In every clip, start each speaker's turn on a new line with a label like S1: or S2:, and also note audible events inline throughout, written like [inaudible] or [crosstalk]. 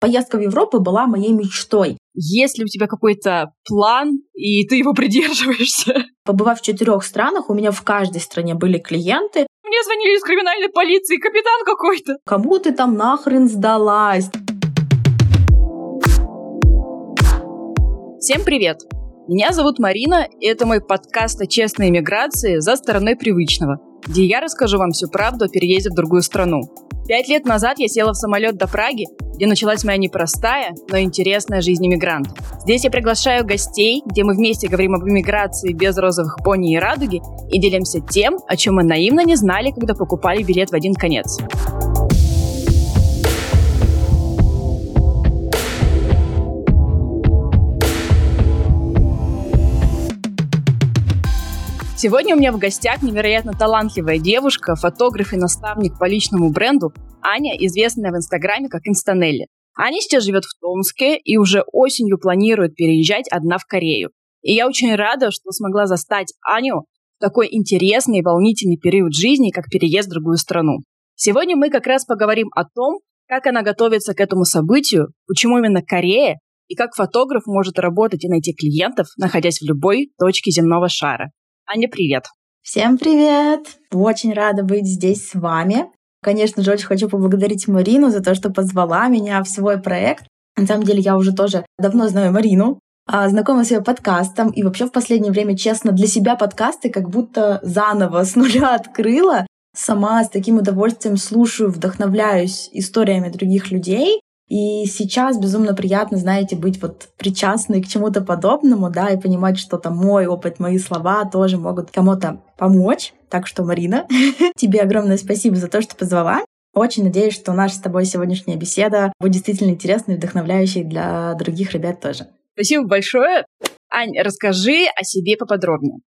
S1: Поездка в Европу была моей мечтой.
S2: Есть ли у тебя какой-то план, и ты его придерживаешься? [laughs]
S1: Побывав в четырех странах, у меня в каждой стране были клиенты.
S2: Мне звонили из криминальной полиции, капитан какой-то.
S1: Кому ты там нахрен сдалась?
S2: Всем привет! Меня зовут Марина, и это мой подкаст о честной иммиграции за стороной привычного, где я расскажу вам всю правду о переезде в другую страну. Пять лет назад я села в самолет до Праги, где началась моя непростая, но интересная жизнь иммигранта. Здесь я приглашаю гостей, где мы вместе говорим об иммиграции без розовых пони и радуги и делимся тем, о чем мы наивно не знали, когда покупали билет в один конец. Сегодня у меня в гостях невероятно талантливая девушка, фотограф и наставник по личному бренду Аня, известная в Инстаграме как Инстанелли. Аня сейчас живет в Томске и уже осенью планирует переезжать одна в Корею. И я очень рада, что смогла застать Аню в такой интересный и волнительный период жизни, как переезд в другую страну. Сегодня мы как раз поговорим о том, как она готовится к этому событию, почему именно Корея, и как фотограф может работать и найти клиентов, находясь в любой точке земного шара. Аня, привет!
S1: Всем привет! Очень рада быть здесь с вами. Конечно же, очень хочу поблагодарить Марину за то, что позвала меня в свой проект. На самом деле, я уже тоже давно знаю Марину, а, знакома с ее подкастом, и вообще в последнее время, честно, для себя подкасты как будто заново [laughs] с нуля открыла. Сама с таким удовольствием слушаю, вдохновляюсь историями других людей. И сейчас безумно приятно, знаете, быть вот причастной к чему-то подобному, да, и понимать, что там мой опыт, мои слова тоже могут кому-то помочь. Так что, Марина, [laughs] тебе огромное спасибо за то, что позвала. Очень надеюсь, что наша с тобой сегодняшняя беседа будет действительно интересной и вдохновляющей для других ребят тоже.
S2: Спасибо большое. Ань, расскажи о себе поподробнее.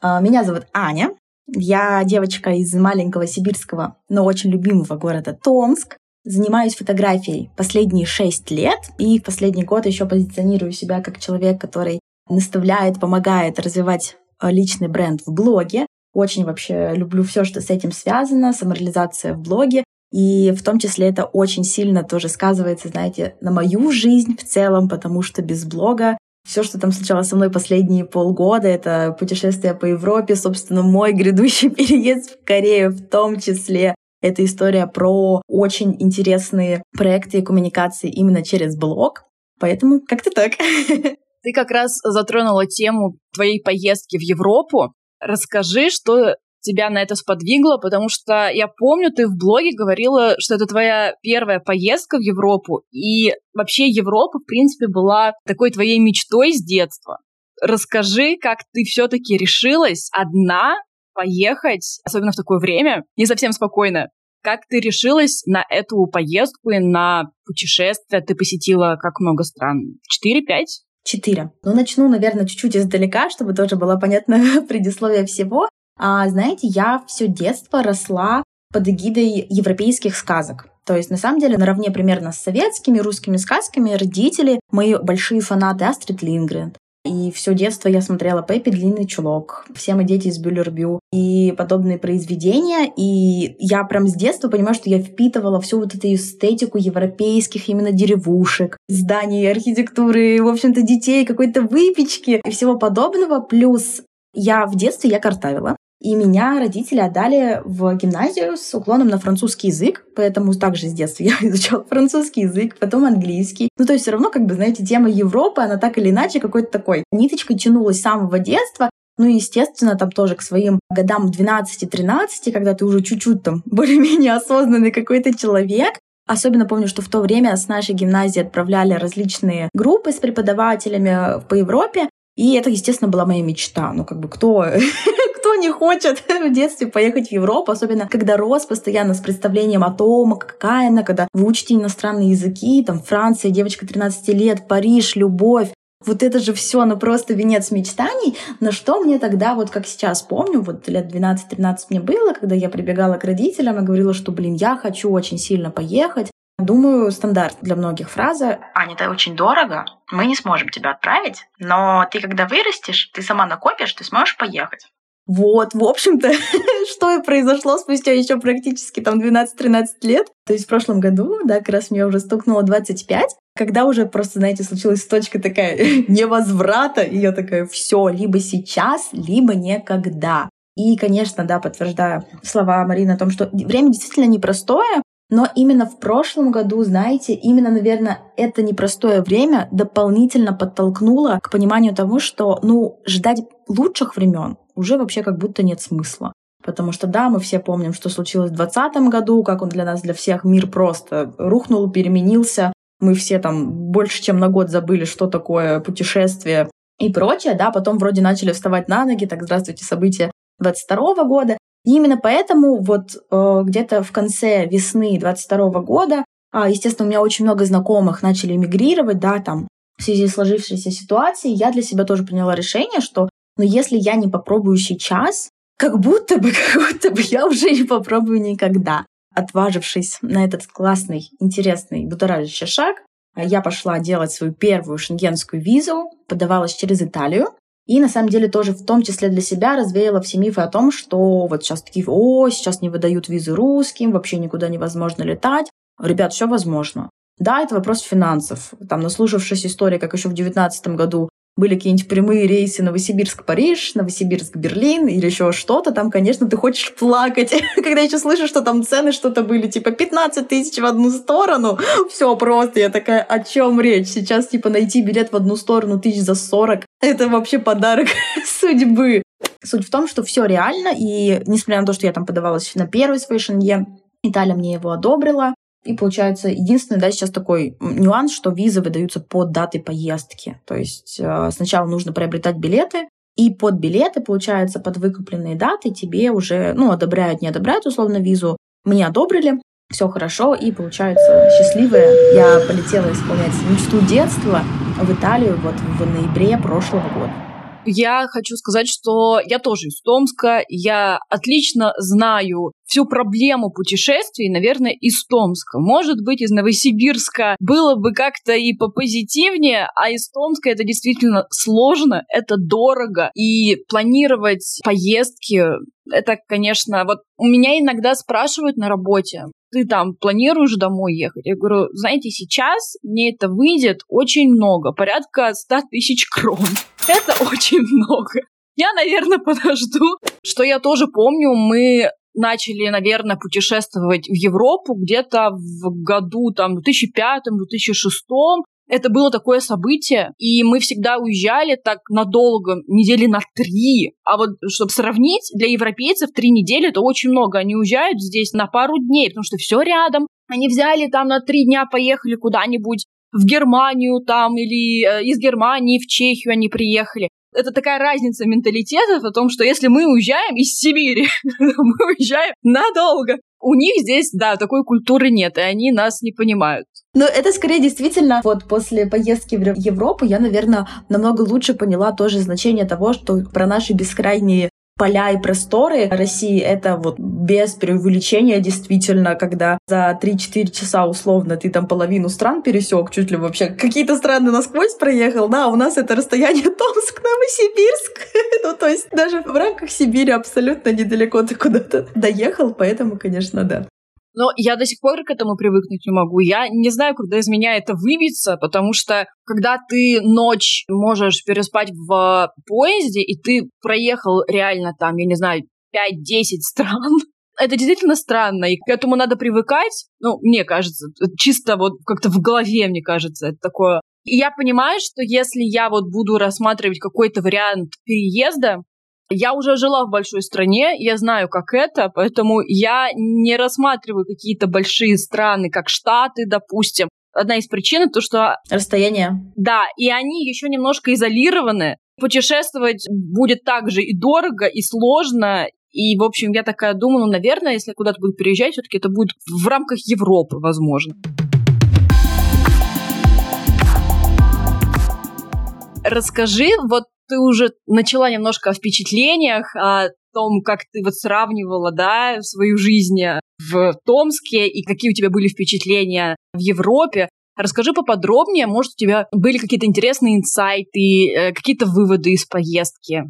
S1: А, меня зовут Аня. Я девочка из маленького сибирского, но очень любимого города Томск. Занимаюсь фотографией последние шесть лет, и в последний год еще позиционирую себя как человек, который наставляет, помогает развивать э, личный бренд в блоге. Очень вообще люблю все, что с этим связано, самореализация в блоге. И в том числе это очень сильно тоже сказывается, знаете, на мою жизнь в целом, потому что без блога все, что там случалось со мной последние полгода, это путешествие по Европе, собственно, мой грядущий [laughs] переезд в Корею в том числе, это история про очень интересные проекты и коммуникации именно через блог. Поэтому как-то так. [laughs]
S2: Ты как раз затронула тему твоей поездки в Европу. Расскажи, что тебя на это сподвигло, потому что я помню, ты в блоге говорила, что это твоя первая поездка в Европу, и вообще Европа, в принципе, была такой твоей мечтой с детства. Расскажи, как ты все-таки решилась одна поехать, особенно в такое время, не совсем спокойно. Как ты решилась на эту поездку и на путешествие? Ты посетила как много стран? Четыре, пять?
S1: Четыре. Ну, начну, наверное, чуть-чуть издалека, чтобы тоже было понятно [laughs] предисловие всего. А, знаете, я все детство росла под эгидой европейских сказок. То есть, на самом деле, наравне примерно с советскими русскими сказками родители, мои большие фанаты Астрид Лингрен, и все детство я смотрела Пеппи Длинный чулок, все мы дети из Бюллербю и подобные произведения. И я прям с детства понимаю, что я впитывала всю вот эту эстетику европейских именно деревушек, зданий, архитектуры, в общем-то, детей, какой-то выпечки и всего подобного. Плюс я в детстве я картавила. И меня родители отдали в гимназию с уклоном на французский язык, поэтому также с детства я [laughs] изучала французский язык, потом английский. Ну, то есть все равно, как бы, знаете, тема Европы, она так или иначе какой-то такой ниточкой тянулась с самого детства, ну и, естественно, там тоже к своим годам 12-13, когда ты уже чуть-чуть там [laughs] более-менее осознанный какой-то человек, Особенно помню, что в то время с нашей гимназии отправляли различные группы с преподавателями по Европе, и это, естественно, была моя мечта. Ну, как бы кто, [laughs] кто не хочет [laughs] в детстве поехать в Европу, особенно когда рос постоянно с представлением о том, какая она, когда вы учите иностранные языки, там Франция, девочка 13 лет, Париж, любовь, вот это же все, ну просто венец мечтаний, на что мне тогда, вот как сейчас помню, вот лет 12-13 мне было, когда я прибегала к родителям и говорила, что, блин, я хочу очень сильно поехать, Думаю, стандарт для многих фраза
S3: «Аня, это очень дорого, мы не сможем тебя отправить, но ты, когда вырастешь, ты сама накопишь, ты сможешь поехать».
S1: Вот, в общем-то, [laughs] что и произошло спустя еще практически там 12-13 лет. То есть в прошлом году, да, как раз мне уже стукнуло 25, когда уже просто, знаете, случилась точка такая [laughs] невозврата, и я такая, все, либо сейчас, либо никогда. И, конечно, да, подтверждаю слова Марины о том, что время действительно непростое, но именно в прошлом году, знаете, именно, наверное, это непростое время дополнительно подтолкнуло к пониманию того, что, ну, ждать лучших времен уже вообще как будто нет смысла. Потому что, да, мы все помним, что случилось в 2020 году, как он для нас, для всех, мир просто рухнул, переменился. Мы все там больше, чем на год забыли, что такое путешествие и прочее, да, потом вроде начали вставать на ноги, так, здравствуйте, события 22 года. И именно поэтому вот э, где-то в конце весны 22 года, э, естественно, у меня очень много знакомых начали эмигрировать, да, там, в связи с сложившейся ситуацией, я для себя тоже приняла решение, что, ну, если я не попробую сейчас, как будто бы, [laughs] как будто бы я уже не попробую никогда. Отважившись на этот классный, интересный, будоражащий шаг, я пошла делать свою первую шенгенскую визу, подавалась через Италию, и на самом деле тоже в том числе для себя развеяла все мифы о том, что вот сейчас такие, о, сейчас не выдают визы русским, вообще никуда невозможно летать. Ребят, все возможно. Да, это вопрос финансов. Там, наслушавшись истории, как еще в 2019 году были какие-нибудь прямые рейсы Новосибирск-Париж, Новосибирск-Берлин или еще что-то, там, конечно, ты хочешь плакать. [laughs] Когда еще слышишь, что там цены что-то были, типа 15 тысяч в одну сторону, [laughs] все просто. Я такая, о чем речь? Сейчас, типа, найти билет в одну сторону тысяч за 40, это вообще подарок [laughs] судьбы. Суть в том, что все реально, и несмотря на то, что я там подавалась на первый свой шенген, Италия мне его одобрила, и получается, единственный, да, сейчас такой нюанс, что визы выдаются под даты поездки. То есть э, сначала нужно приобретать билеты, и под билеты, получается, под выкупленные даты тебе уже, ну, одобряют, не одобряют условно визу. Мне одобрили, все хорошо, и получается счастливая. Я полетела исполнять мечту детства в Италию вот в ноябре прошлого года.
S2: Я хочу сказать, что я тоже из Томска, я отлично знаю всю проблему путешествий, наверное, из Томска. Может быть, из Новосибирска было бы как-то и попозитивнее, а из Томска это действительно сложно, это дорого, и планировать поездки это, конечно, вот у меня иногда спрашивают на работе, ты там планируешь домой ехать? Я говорю, знаете, сейчас мне это выйдет очень много, порядка 100 тысяч крон. [laughs] Это очень много. Я, наверное, подожду. Что я тоже помню, мы начали, наверное, путешествовать в Европу где-то в году там 2005-2006. Это было такое событие, и мы всегда уезжали так надолго, недели на три. А вот, чтобы сравнить, для европейцев три недели это очень много. Они уезжают здесь на пару дней, потому что все рядом. Они взяли там на три дня, поехали куда-нибудь в Германию там или э, из Германии в Чехию они приехали это такая разница менталитетов о том, что если мы уезжаем из Сибири, [laughs] мы уезжаем надолго. У них здесь, да, такой культуры нет, и они нас не понимают.
S1: Но это скорее действительно, вот после поездки в Европу я, наверное, намного лучше поняла тоже значение того, что про наши бескрайние поля и просторы России, это вот без преувеличения действительно, когда за 3-4 часа условно ты там половину стран пересек, чуть ли вообще какие-то страны насквозь проехал, да, у нас это расстояние [laughs] Томск-Новосибирск. [laughs] ну, то есть даже в рамках Сибири абсолютно недалеко ты куда-то доехал, поэтому, конечно, да.
S2: Но я до сих пор к этому привыкнуть не могу. Я не знаю, когда из меня это выбьется, потому что когда ты ночь можешь переспать в поезде, и ты проехал реально там, я не знаю, 5-10 стран, [laughs] это действительно странно, и к этому надо привыкать, ну, мне кажется, чисто вот как-то в голове, мне кажется, это такое. И я понимаю, что если я вот буду рассматривать какой-то вариант переезда, я уже жила в большой стране, я знаю, как это, поэтому я не рассматриваю какие-то большие страны, как Штаты, допустим. Одна из причин то, что...
S1: Расстояние.
S2: Да, и они еще немножко изолированы. Путешествовать будет также и дорого, и сложно, и, в общем, я такая думаю, ну, наверное, если куда-то буду переезжать, все-таки это будет в рамках Европы, возможно. Расскажи, вот ты уже начала немножко о впечатлениях, о том, как ты вот сравнивала, да, свою жизнь в Томске и какие у тебя были впечатления в Европе. Расскажи поподробнее, может, у тебя были какие-то интересные инсайты, э, какие-то выводы из поездки?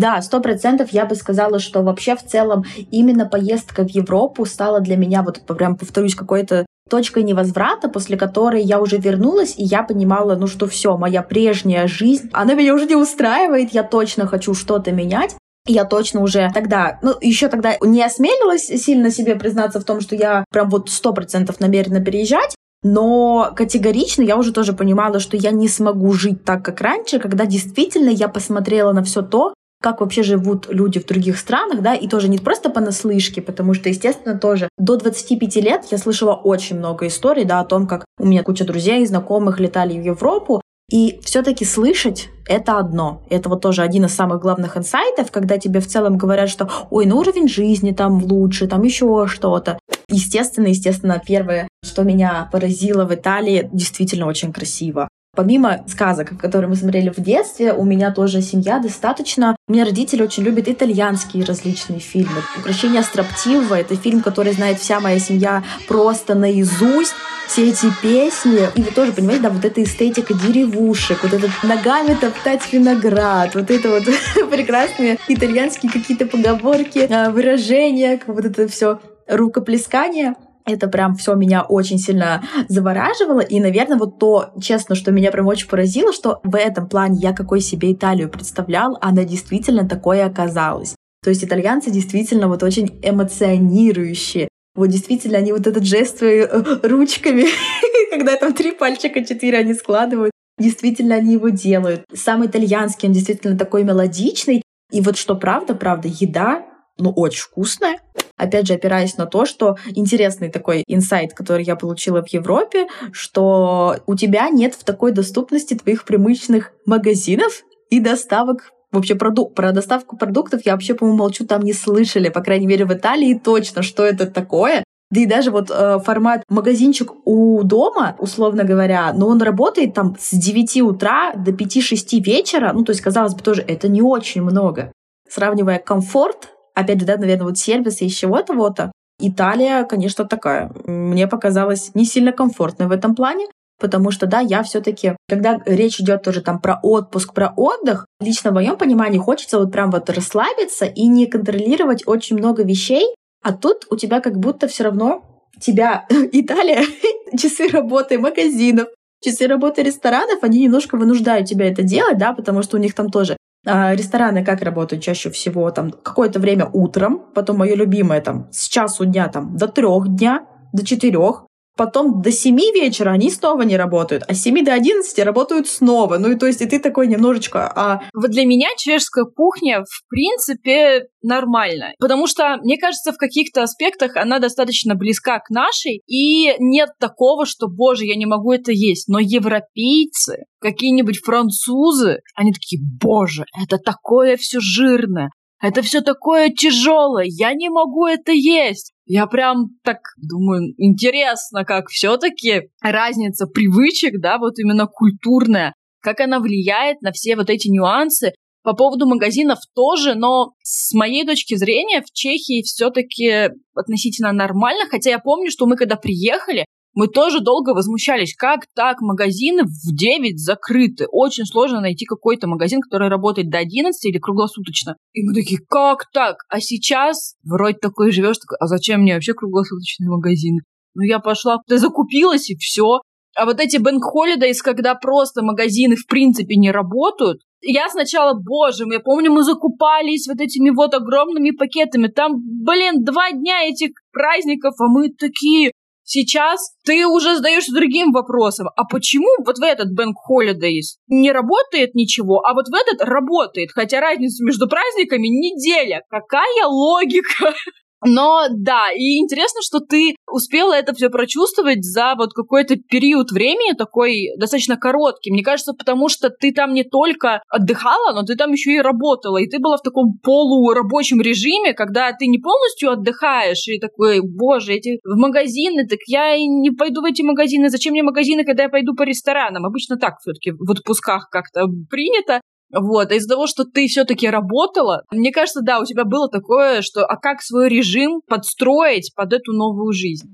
S1: Да, сто процентов я бы сказала, что вообще в целом именно поездка в Европу стала для меня, вот прям повторюсь, какой-то точкой невозврата, после которой я уже вернулась, и я понимала, ну что все, моя прежняя жизнь, она меня уже не устраивает, я точно хочу что-то менять. Я точно уже тогда, ну, еще тогда не осмелилась сильно себе признаться в том, что я прям вот сто процентов намерена переезжать, но категорично я уже тоже понимала, что я не смогу жить так, как раньше, когда действительно я посмотрела на все то, как вообще живут люди в других странах, да, и тоже не просто понаслышке, потому что, естественно, тоже до 25 лет я слышала очень много историй, да, о том, как у меня куча друзей, знакомых летали в Европу, и все-таки слышать — это одно. Это вот тоже один из самых главных инсайтов, когда тебе в целом говорят, что ой, ну уровень жизни там лучше, там еще что-то. Естественно, естественно, первое, что меня поразило в Италии, действительно очень красиво. Помимо сказок, которые мы смотрели в детстве, у меня тоже семья достаточно. У меня родители очень любят итальянские различные фильмы. «Украшение строптивого» — это фильм, который знает вся моя семья просто наизусть. Все эти песни. И вы тоже понимаете, да, вот эта эстетика деревушек, вот этот ногами топтать виноград, вот это вот [laughs] прекрасные итальянские какие-то поговорки, а, выражения, вот это все рукоплескание — это прям все меня очень сильно завораживало. И, наверное, вот то, честно, что меня прям очень поразило, что в этом плане я какой себе Италию представлял, она действительно такое оказалась. То есть итальянцы действительно вот очень эмоционирующие. Вот действительно, они вот этот жест своими э, ручками, [laughs] когда там три пальчика, четыре они складывают, действительно они его делают. Сам итальянский, он действительно такой мелодичный. И вот что правда, правда, еда, ну, очень вкусная. Опять же, опираясь на то, что интересный такой инсайт, который я получила в Европе, что у тебя нет в такой доступности твоих привычных магазинов и доставок Вообще продук про доставку продуктов я вообще, по-моему, молчу, там не слышали, по крайней мере, в Италии точно, что это такое. Да и даже вот э, формат магазинчик у дома, условно говоря, но он работает там с 9 утра до 5-6 вечера. Ну, то есть, казалось бы, тоже это не очень много. Сравнивая комфорт опять же, да, наверное, вот сервисы из чего-то вот. Италия, конечно, такая. Мне показалась не сильно комфортной в этом плане, потому что, да, я все таки когда речь идет тоже там про отпуск, про отдых, лично в моем понимании хочется вот прям вот расслабиться и не контролировать очень много вещей, а тут у тебя как будто все равно тебя [laughs] Италия, [laughs] часы работы магазинов, часы работы ресторанов, они немножко вынуждают тебя это делать, да, потому что у них там тоже а, рестораны как работают чаще всего? Там какое-то время утром, потом мое любимое там с часу дня там до трех дня, до четырех, потом до 7 вечера они снова не работают, а с 7 до 11 работают снова. Ну и то есть и ты такой немножечко... А...
S2: Вот для меня чешская кухня в принципе нормально, потому что, мне кажется, в каких-то аспектах она достаточно близка к нашей, и нет такого, что, боже, я не могу это есть. Но европейцы, какие-нибудь французы, они такие, боже, это такое все жирное, это все такое тяжелое, я не могу это есть. Я прям так думаю, интересно, как все-таки разница привычек, да, вот именно культурная, как она влияет на все вот эти нюансы. По поводу магазинов тоже, но с моей точки зрения в Чехии все-таки относительно нормально, хотя я помню, что мы когда приехали, мы тоже долго возмущались, как так магазины в 9 закрыты. Очень сложно найти какой-то магазин, который работает до 11 или круглосуточно. И мы такие, как так? А сейчас вроде такой живешь, такой, а зачем мне вообще круглосуточные магазины? Ну я пошла, ты закупилась и все. А вот эти Bank Holidays, когда просто магазины в принципе не работают, я сначала, боже я помню, мы закупались вот этими вот огромными пакетами. Там, блин, два дня этих праздников, а мы такие, Сейчас ты уже задаешься другим вопросом. А почему вот в этот Bank Holidays не работает ничего, а вот в этот работает? Хотя разница между праздниками неделя. Какая логика? Но да, и интересно, что ты успела это все прочувствовать за вот какой-то период времени такой достаточно короткий. Мне кажется, потому что ты там не только отдыхала, но ты там еще и работала, и ты была в таком полурабочем режиме, когда ты не полностью отдыхаешь и такой, боже, эти в магазины, так я и не пойду в эти магазины, зачем мне магазины, когда я пойду по ресторанам? Обычно так все-таки в отпусках как-то принято. Вот, а из-за того, что ты все-таки работала, мне кажется, да, у тебя было такое, что а как свой режим подстроить под эту новую жизнь?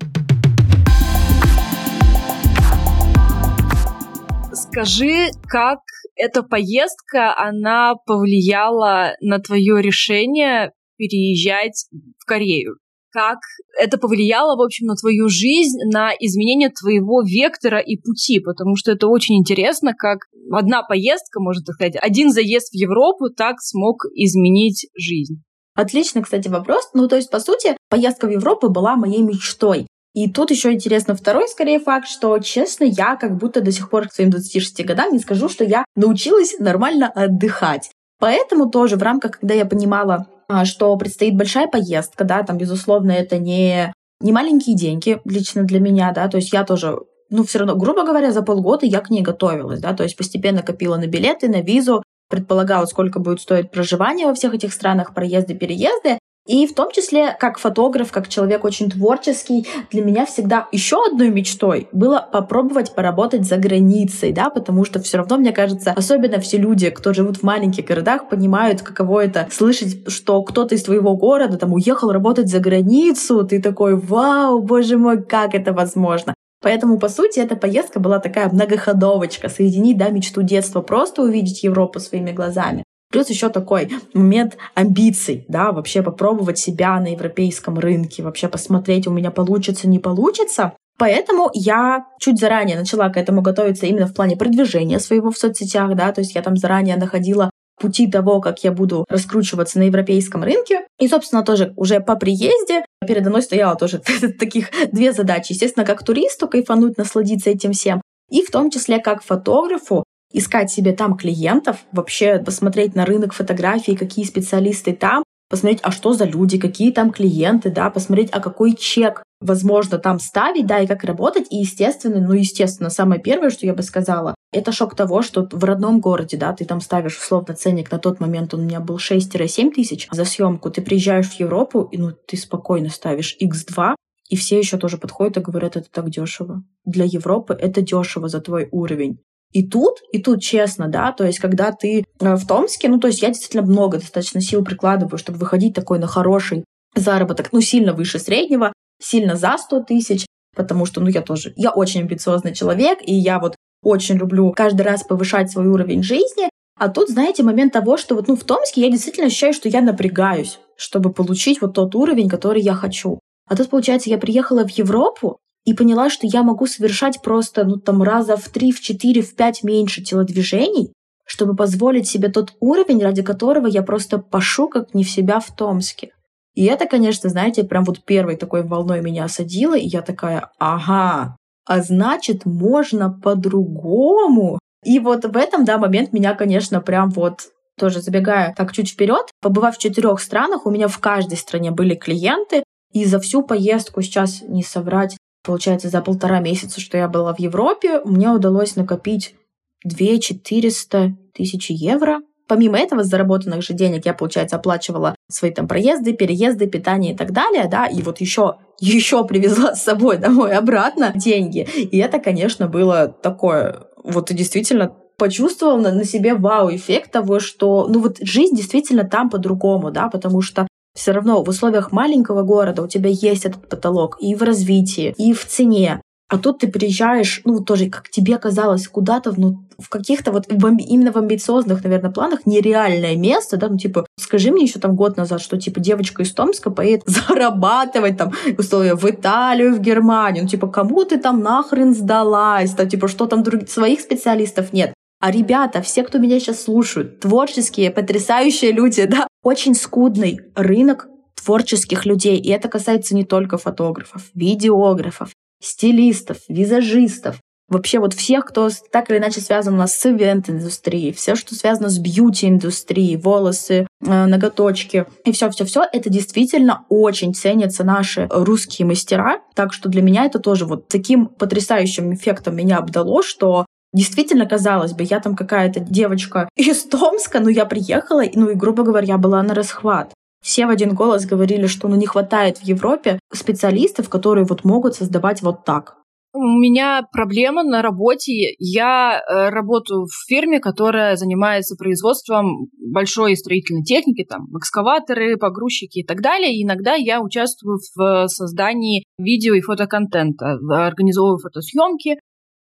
S2: Скажи, как эта поездка, она повлияла на твое решение переезжать в Корею? Как это повлияло, в общем, на твою жизнь, на изменение твоего вектора и пути? Потому что это очень интересно, как одна поездка, можно так сказать, один заезд в Европу так смог изменить жизнь.
S1: Отличный, кстати, вопрос. Ну, то есть, по сути, поездка в Европу была моей мечтой. И тут еще интересно второй, скорее, факт, что, честно, я как будто до сих пор к своим 26 годам не скажу, что я научилась нормально отдыхать. Поэтому тоже в рамках, когда я понимала, что предстоит большая поездка, да, там, безусловно, это не, не маленькие деньги лично для меня, да, то есть я тоже ну, все равно, грубо говоря, за полгода я к ней готовилась, да, то есть постепенно копила на билеты, на визу, предполагала, сколько будет стоить проживание во всех этих странах, проезды, переезды, и в том числе, как фотограф, как человек очень творческий, для меня всегда еще одной мечтой было попробовать поработать за границей, да, потому что все равно, мне кажется, особенно все люди, кто живут в маленьких городах, понимают, каково это слышать, что кто-то из твоего города там уехал работать за границу, ты такой, вау, боже мой, как это возможно. Поэтому, по сути, эта поездка была такая многоходовочка, соединить, да, мечту детства, просто увидеть Европу своими глазами, Плюс еще такой момент амбиций, да, вообще попробовать себя на европейском рынке, вообще посмотреть, у меня получится, не получится. Поэтому я чуть заранее начала к этому готовиться именно в плане продвижения своего в соцсетях, да, то есть я там заранее находила пути того, как я буду раскручиваться на европейском рынке. И, собственно, тоже уже по приезде передо мной стояло тоже [laughs] таких две задачи. Естественно, как туристу кайфануть, насладиться этим всем, и в том числе как фотографу искать себе там клиентов, вообще посмотреть на рынок фотографий, какие специалисты там, посмотреть, а что за люди, какие там клиенты, да, посмотреть, а какой чек возможно там ставить, да, и как работать. И, естественно, ну, естественно, самое первое, что я бы сказала, это шок того, что в родном городе, да, ты там ставишь условно ценник, на тот момент он у меня был 6-7 тысяч за съемку, ты приезжаешь в Европу, и ну, ты спокойно ставишь x2, и все еще тоже подходят и говорят, это так дешево. Для Европы это дешево за твой уровень. И тут, и тут честно, да, то есть когда ты э, в Томске, ну, то есть я действительно много достаточно сил прикладываю, чтобы выходить такой на хороший заработок, ну, сильно выше среднего, сильно за 100 тысяч, потому что, ну, я тоже, я очень амбициозный человек, и я вот очень люблю каждый раз повышать свой уровень жизни, а тут, знаете, момент того, что вот, ну, в Томске я действительно ощущаю, что я напрягаюсь, чтобы получить вот тот уровень, который я хочу. А тут, получается, я приехала в Европу, и поняла, что я могу совершать просто, ну, там, раза в три, в четыре, в пять меньше телодвижений, чтобы позволить себе тот уровень, ради которого я просто пошу как не в себя в Томске. И это, конечно, знаете, прям вот первой такой волной меня осадило, и я такая, ага, а значит, можно по-другому. И вот в этом, да, момент меня, конечно, прям вот тоже забегая так чуть вперед, побывав в четырех странах, у меня в каждой стране были клиенты, и за всю поездку, сейчас не соврать, Получается, за полтора месяца, что я была в Европе, мне удалось накопить 2 400 тысячи евро. Помимо этого, с заработанных же денег я, получается, оплачивала свои там проезды, переезды, питание и так далее, да, и вот еще, еще привезла с собой домой обратно деньги. И это, конечно, было такое, вот действительно почувствовал на, на себе вау-эффект того, что, ну вот жизнь действительно там по-другому, да, потому что все равно в условиях маленького города у тебя есть этот потолок и в развитии, и в цене. А тут ты приезжаешь, ну, тоже, как тебе казалось, куда-то ну, в каких-то вот в, именно в амбициозных, наверное, планах нереальное место, да, ну, типа, скажи мне еще там год назад, что, типа, девочка из Томска поедет [laughs] зарабатывать там, условия, в Италию, в Германию, ну, типа, кому ты там нахрен сдалась, да, типа, что там других, своих специалистов нет. А ребята, все, кто меня сейчас слушают, творческие, потрясающие люди, да, очень скудный рынок творческих людей. И это касается не только фотографов, видеографов, стилистов, визажистов. Вообще вот всех, кто так или иначе связан нас с ивент-индустрией, все, что связано с бьюти-индустрией, волосы, э, ноготочки и все-все-все, это действительно очень ценятся наши русские мастера. Так что для меня это тоже вот таким потрясающим эффектом меня обдало, что Действительно, казалось бы, я там какая-то девочка [laughs] из Томска, но я приехала, ну и, грубо говоря, была на расхват. Все в один голос говорили, что ну, не хватает в Европе специалистов, которые вот могут создавать вот так.
S2: У меня проблема на работе. Я э, работаю в фирме, которая занимается производством большой строительной техники, там экскаваторы, погрузчики и так далее. И иногда я участвую в создании видео и фотоконтента, организовываю фотосъемки,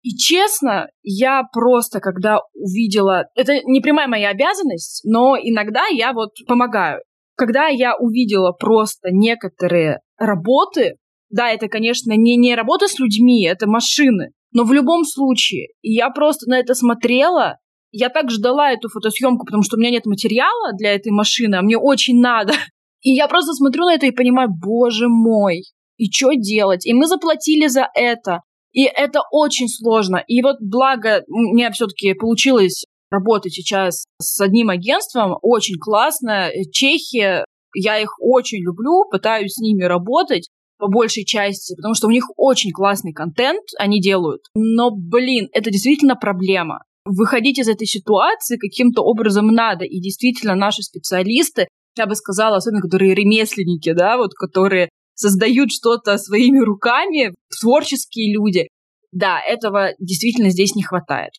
S2: И честно, я просто, когда увидела... Это не прямая моя обязанность, но иногда я вот помогаю. Когда я увидела просто некоторые работы, да, это, конечно, не, не работа с людьми, это машины, но в любом случае, я просто на это смотрела, я так ждала эту фотосъемку, потому что у меня нет материала для этой машины, а мне очень надо. [laughs] И я просто смотрю на это и понимаю, боже мой, и что делать? И мы заплатили за это. И это очень сложно. И вот благо мне все-таки получилось работать сейчас с одним агентством, очень классно. Чехия, я их очень люблю, пытаюсь с ними работать по большей части, потому что у них очень классный контент они делают. Но, блин, это действительно проблема. Выходить из этой ситуации каким-то образом надо. И действительно наши специалисты, я бы сказала, особенно которые ремесленники, да, вот которые создают что-то своими руками, творческие люди. Да, этого действительно здесь не хватает.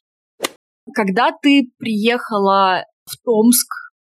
S2: Когда ты приехала в Томск,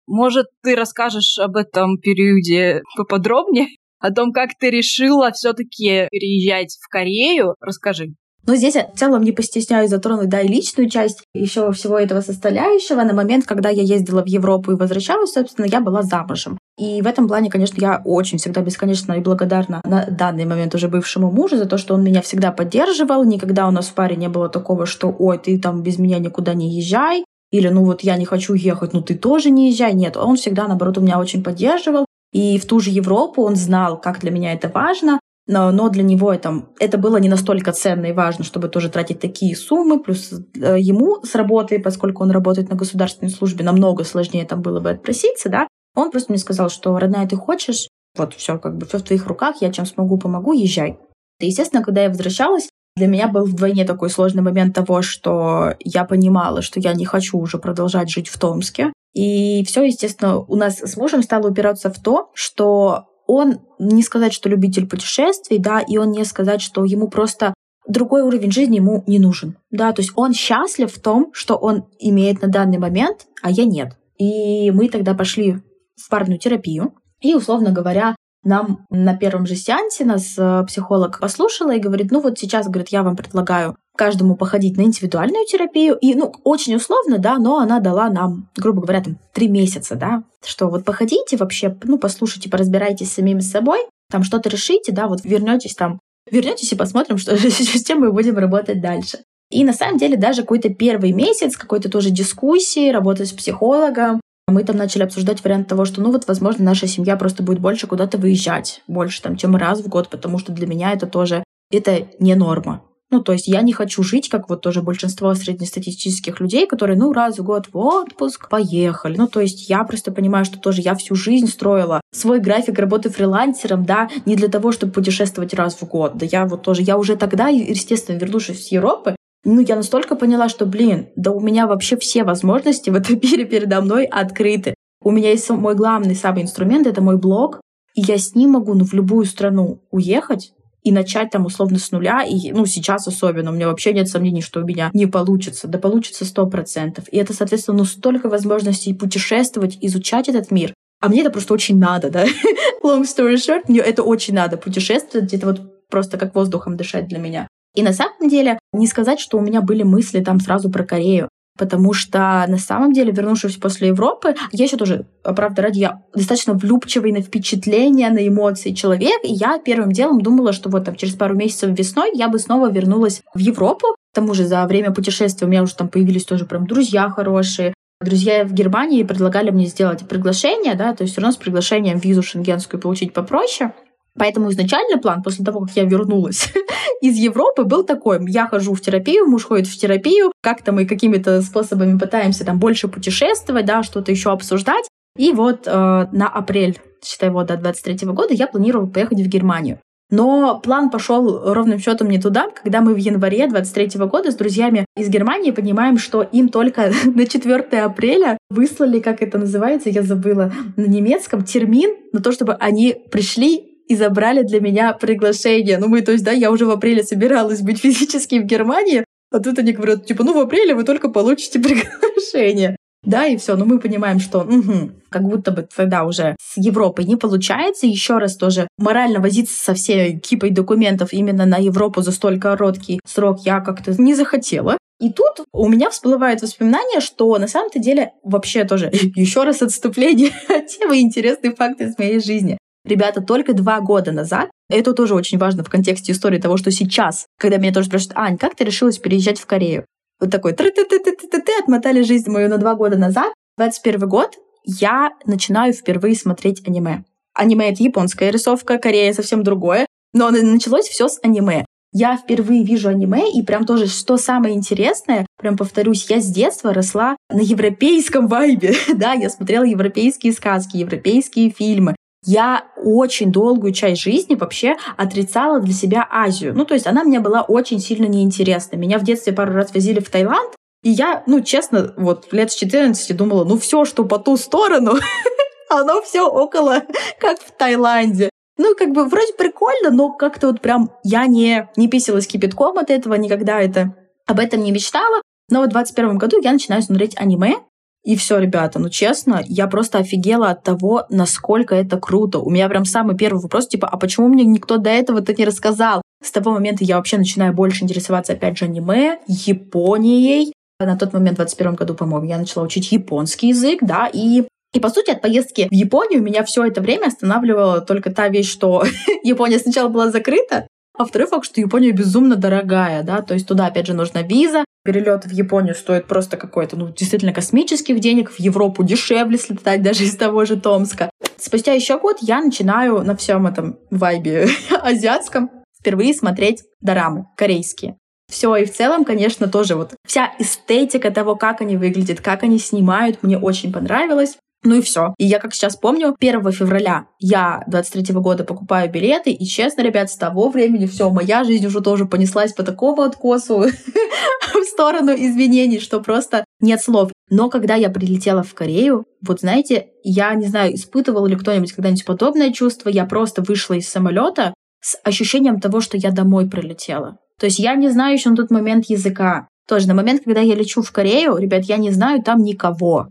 S2: может, ты расскажешь об этом периоде поподробнее? О том, как ты решила все-таки переезжать в Корею? Расскажи.
S1: Но здесь я в целом не постесняюсь затронуть, да, и личную часть еще всего этого составляющего. На момент, когда я ездила в Европу и возвращалась, собственно, я была замужем. И в этом плане, конечно, я очень всегда бесконечно и благодарна на данный момент уже бывшему мужу за то, что он меня всегда поддерживал. Никогда у нас в паре не было такого, что «Ой, ты там без меня никуда не езжай», или «Ну вот я не хочу ехать, ну ты тоже не езжай». Нет, он всегда, наоборот, у меня очень поддерживал. И в ту же Европу он знал, как для меня это важно но, но для него это, это было не настолько ценно и важно, чтобы тоже тратить такие суммы. Плюс э, ему с работы, поскольку он работает на государственной службе, намного сложнее там было бы отпроситься, да. Он просто мне сказал, что, родная, ты хочешь, вот все, как бы все в твоих руках, я чем смогу, помогу, езжай. И, естественно, когда я возвращалась, для меня был вдвойне такой сложный момент того, что я понимала, что я не хочу уже продолжать жить в Томске. И все, естественно, у нас с мужем стало упираться в то, что он не сказать, что любитель путешествий, да, и он не сказать, что ему просто другой уровень жизни ему не нужен. Да, то есть он счастлив в том, что он имеет на данный момент, а я нет. И мы тогда пошли в парную терапию. И, условно говоря, нам на первом же сеансе нас э, психолог послушала и говорит, ну вот сейчас, говорит, я вам предлагаю каждому походить на индивидуальную терапию. И, ну, очень условно, да, но она дала нам, грубо говоря, там, три месяца, да, что вот походите вообще, ну, послушайте, поразбирайтесь самими собой, там что-то решите, да, вот вернетесь там, вернетесь и посмотрим, что, [laughs] с чем мы будем работать дальше. И на самом деле даже какой-то первый месяц какой-то тоже дискуссии, работы с психологом, мы там начали обсуждать вариант того, что, ну вот, возможно, наша семья просто будет больше куда-то выезжать, больше там, чем раз в год, потому что для меня это тоже, это не норма. Ну, то есть я не хочу жить, как вот тоже большинство среднестатистических людей, которые, ну, раз в год в отпуск, поехали. Ну, то есть я просто понимаю, что тоже я всю жизнь строила свой график работы фрилансером, да, не для того, чтобы путешествовать раз в год. Да я вот тоже, я уже тогда, естественно, вернувшись с Европы, ну, я настолько поняла, что, блин, да у меня вообще все возможности в этом [laughs] мире передо мной открыты. У меня есть мой главный самый инструмент, это мой блог, и я с ним могу ну, в любую страну уехать, и начать там условно с нуля. И, ну, сейчас особенно, у меня вообще нет сомнений, что у меня не получится. Да получится сто процентов. И это, соответственно, ну, столько возможностей путешествовать, изучать этот мир. А мне это просто очень надо, да. [laughs] Long story short, мне это очень надо. Путешествовать, это вот просто как воздухом дышать для меня. И на самом деле, не сказать, что у меня были мысли там сразу про Корею потому что на самом деле, вернувшись после Европы, я еще тоже, правда, ради я достаточно влюбчивый на впечатления, на эмоции человек, и я первым делом думала, что вот там через пару месяцев весной я бы снова вернулась в Европу. К тому же за время путешествия у меня уже там появились тоже прям друзья хорошие, Друзья в Германии предлагали мне сделать приглашение, да, то есть все равно с приглашением визу шенгенскую получить попроще. Поэтому изначальный план, после того, как я вернулась [laughs] из Европы, был такой. Я хожу в терапию, муж ходит в терапию, как-то мы какими-то способами пытаемся там больше путешествовать, да, что-то еще обсуждать. И вот э, на апрель, считай, вот до 23 года я планировала поехать в Германию. Но план пошел ровным счетом не туда, когда мы в январе 23 года с друзьями из Германии понимаем, что им только [laughs] на 4 апреля выслали, как это называется, я забыла, на немецком термин на то, чтобы они пришли и забрали для меня приглашение. Ну, мы, то есть, да, я уже в апреле собиралась быть физически в Германии, а тут они говорят, типа, ну, в апреле вы только получите [laughs] приглашение. да, и все. Но мы понимаем, что угу, как будто бы тогда уже с Европой не получается. Еще раз тоже морально возиться со всей кипой документов именно на Европу за столь короткий срок я как-то не захотела. И тут у меня всплывает воспоминание, что на самом-то деле вообще тоже [laughs] еще раз отступление темы интересные факты из моей жизни. Ребята, только два года назад, это тоже очень важно в контексте истории того, что сейчас, когда меня тоже спрашивают, Ань, как ты решилась переезжать в Корею? Вот такой ты ты ты ты ты ты отмотали жизнь мою на два года назад. 21 год я начинаю впервые смотреть аниме. Аниме — это японская рисовка, Корея — совсем другое. Но началось все с аниме. Я впервые вижу аниме, и прям тоже, что самое интересное, прям повторюсь, я с детства росла на европейском вайбе. [laughs] да, я смотрела европейские сказки, европейские фильмы. Я очень долгую часть жизни вообще отрицала для себя Азию. Ну, то есть она мне была очень сильно неинтересна. Меня в детстве пару раз возили в Таиланд, и я, ну, честно, вот лет с 14 думала, ну, все, что по ту сторону, [laughs] оно все около, как в Таиланде. Ну, как бы вроде прикольно, но как-то вот прям я не, не писалась кипятком от этого, никогда это об этом не мечтала. Но в 21 году я начинаю смотреть аниме, и все, ребята, ну честно, я просто офигела от того, насколько это круто. У меня прям самый первый вопрос, типа, а почему мне никто до этого-то не рассказал? С того момента я вообще начинаю больше интересоваться, опять же, аниме, Японией. На тот момент, в 21 году, по-моему, я начала учить японский язык, да, и и, по сути, от поездки в Японию меня все это время останавливала только та вещь, что [laughs] Япония сначала была закрыта, а второй факт, что Япония безумно дорогая, да, то есть туда, опять же, нужна виза. Перелет в Японию стоит просто какой-то, ну, действительно космических денег. В Европу дешевле слетать даже из того же Томска. Спустя еще год я начинаю на всем этом вайбе [laughs] азиатском впервые смотреть дорамы корейские. Все, и в целом, конечно, тоже вот вся эстетика того, как они выглядят, как они снимают, мне очень понравилось. Ну и все. И я, как сейчас помню, 1 февраля я 23 года покупаю билеты, и честно, ребят, с того времени все, моя жизнь уже тоже понеслась по такому откосу [laughs] в сторону изменений, что просто нет слов. Но когда я прилетела в Корею, вот знаете, я не знаю, испытывал ли кто-нибудь когда-нибудь подобное чувство, я просто вышла из самолета с ощущением того, что я домой прилетела. То есть я не знаю еще на тот момент языка. Тоже на момент, когда я лечу в Корею, ребят, я не знаю там никого.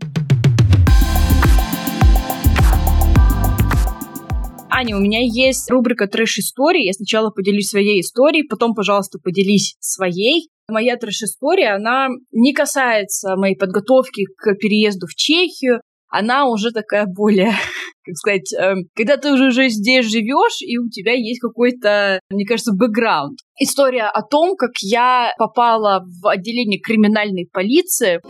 S2: Аня, у меня есть рубрика «Трэш-истории». Я сначала поделюсь своей историей, потом, пожалуйста, поделись своей. Моя трэш-история, она не касается моей подготовки к переезду в Чехию, она уже такая более, [laughs] как сказать, э, когда ты уже, уже здесь живешь, и у тебя есть какой-то, мне кажется, бэкграунд. История о том, как я попала в отделение криминальной полиции.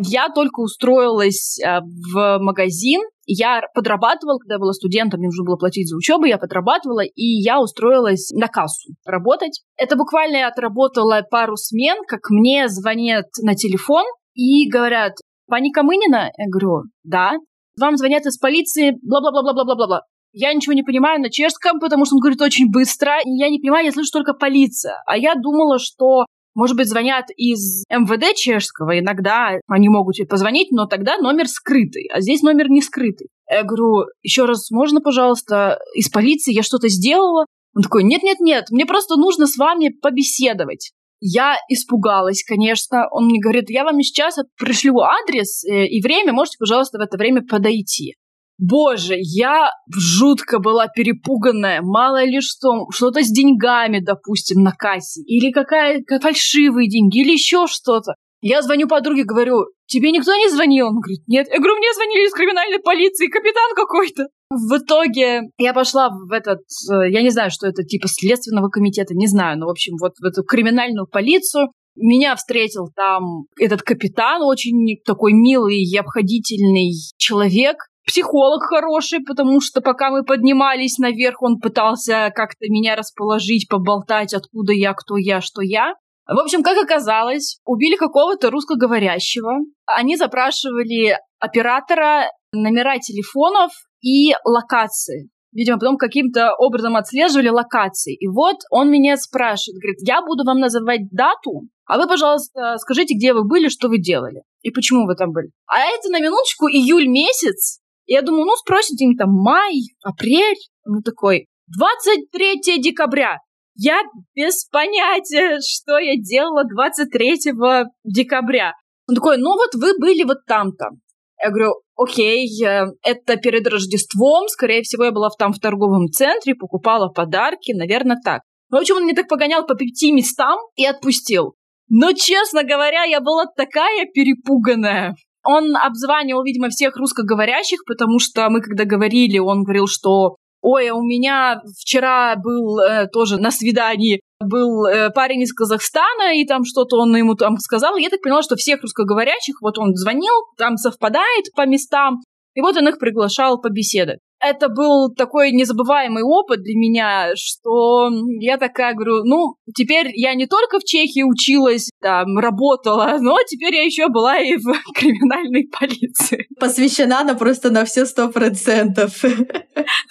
S2: Я только устроилась э, в магазин, я подрабатывала, когда я была студентом, мне нужно было платить за учебу, я подрабатывала, и я устроилась на кассу работать. Это буквально я отработала пару смен, как мне звонят на телефон и говорят, Пани Камынина? Я говорю, да. Вам звонят из полиции, бла-бла-бла-бла-бла-бла-бла. Я ничего не понимаю на чешском, потому что он говорит очень быстро. Я не понимаю, я слышу только полиция. А я думала, что может быть, звонят из МВД чешского, иногда они могут тебе позвонить, но тогда номер скрытый, а здесь номер не скрытый. Я говорю, еще раз, можно, пожалуйста, из полиции, я что-то сделала? Он такой, нет-нет-нет, мне просто нужно с вами побеседовать. Я испугалась, конечно. Он мне говорит, я вам сейчас пришлю адрес э, и время, можете, пожалуйста, в это время подойти. Боже, я жутко была перепуганная. Мало ли что, что-то с деньгами, допустим, на кассе. Или какая то фальшивые деньги, или еще что-то. Я звоню подруге, говорю, тебе никто не звонил? Он говорит, нет. Я говорю, мне звонили из криминальной полиции, капитан какой-то. В итоге я пошла в этот, э, я не знаю, что это, типа следственного комитета, не знаю, но, в общем, вот в эту криминальную полицию. Меня встретил там этот капитан, очень такой милый и обходительный человек психолог хороший, потому что пока мы поднимались наверх, он пытался как-то меня расположить, поболтать, откуда я, кто я, что я. В общем, как оказалось, убили какого-то русскоговорящего. Они запрашивали оператора, номера телефонов и локации. Видимо, потом каким-то образом отслеживали локации. И вот он меня спрашивает, говорит, я буду вам называть дату, а вы, пожалуйста, скажите, где вы были, что вы делали и почему вы там были. А это на минуточку июль месяц, я думаю, ну, спросите где-нибудь там май, апрель. Он такой, 23 декабря. Я без понятия, что я делала 23 декабря. Он такой, ну вот вы были вот там-то. Я говорю, окей, э, это перед Рождеством, скорее всего, я была там в торговом центре, покупала подарки, наверное, так. В общем, он мне так погонял по пяти местам и отпустил. Но, честно говоря, я была такая перепуганная. Он обзванивал, видимо, всех русскоговорящих, потому что мы когда говорили, он говорил, что Ой, а у меня вчера был э, тоже на свидании был э, парень из Казахстана, и там что-то он ему там сказал. Я так поняла, что всех русскоговорящих, вот он звонил, там совпадает по местам, и вот он их приглашал побеседовать это был такой незабываемый опыт для меня, что я такая говорю, ну, теперь я не только в Чехии училась, там, работала, но теперь я еще была и в [laughs] криминальной полиции.
S1: Посвящена она просто на все сто процентов. [laughs]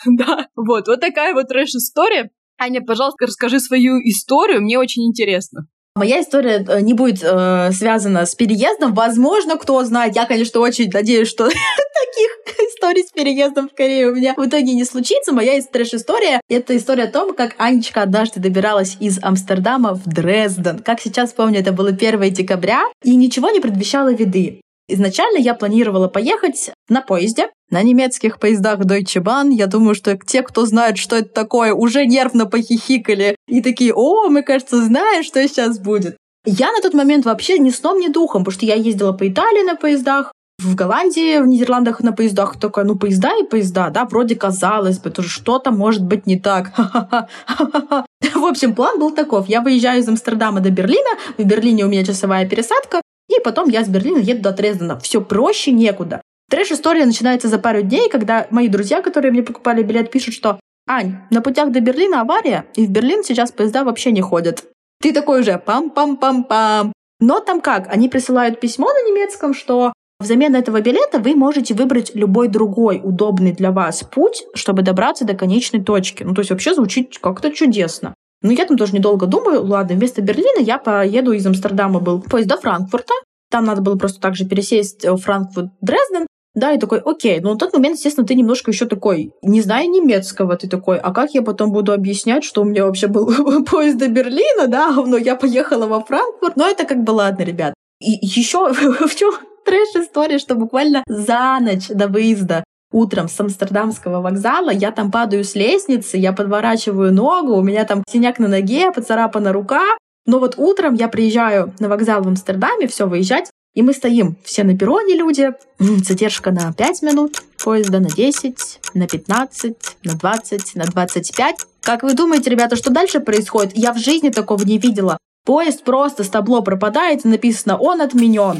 S2: Да, вот, вот такая вот трэш-история. Аня, пожалуйста, расскажи свою историю, мне очень интересно.
S1: Моя история э, не будет э, связана с переездом. Возможно, кто знает. Я, конечно, очень надеюсь, что [laughs] таких историй с переездом в Корею у меня в итоге не случится. Моя трэш-история — это история о том, как Анечка однажды добиралась из Амстердама в Дрезден. Как сейчас помню, это было 1 декабря, и ничего не предвещало виды. Изначально я планировала поехать на поезде, на немецких поездах Deutsche Bahn. Я думаю, что те, кто знает, что это такое, уже нервно похихикали и такие, о, мы, кажется, знаем, что сейчас будет. Я на тот момент вообще ни сном, ни духом, потому что я ездила по Италии на поездах, в Голландии, в Нидерландах на поездах такая, ну, поезда и поезда, да, вроде казалось бы, тоже что-то может быть не так. [laughs] В общем, план был таков. Я выезжаю из Амстердама до Берлина, в Берлине у меня часовая пересадка, и потом я с Берлина еду до Дрездена. Все проще некуда. Трэш-история начинается за пару дней, когда мои друзья, которые мне покупали билет, пишут, что «Ань, на путях до Берлина авария, и в Берлин сейчас поезда вообще не ходят». Ты такой уже пам-пам-пам-пам. Но там как? Они присылают письмо на немецком, что взамен этого билета вы можете выбрать любой другой удобный для вас путь, чтобы добраться до конечной точки. Ну, то есть вообще звучит как-то чудесно. Но я там тоже недолго думаю, ладно, вместо Берлина я поеду из Амстердама был поезд до Франкфурта, там надо было просто также пересесть в Франкфурт-Дрезден, да, и такой, окей, но на тот момент, естественно, ты немножко еще такой, не зная немецкого, ты такой, а как я потом буду объяснять, что у меня вообще был [laughs] поезд до Берлина, да, но я поехала во Франкфурт, но это как бы ладно, ребят. И еще [laughs] в чем трэш-история, что буквально за ночь до выезда утром с Амстердамского вокзала, я там падаю с лестницы, я подворачиваю ногу, у меня там синяк на ноге, поцарапана рука, но вот утром я приезжаю на вокзал в Амстердаме, все, выезжать, и мы стоим все на перроне люди, задержка на 5 минут, поезда на 10, на 15, на 20, на 25. Как вы думаете, ребята, что дальше происходит? Я в жизни такого не видела. Поезд просто с табло пропадает и написано «Он отменен».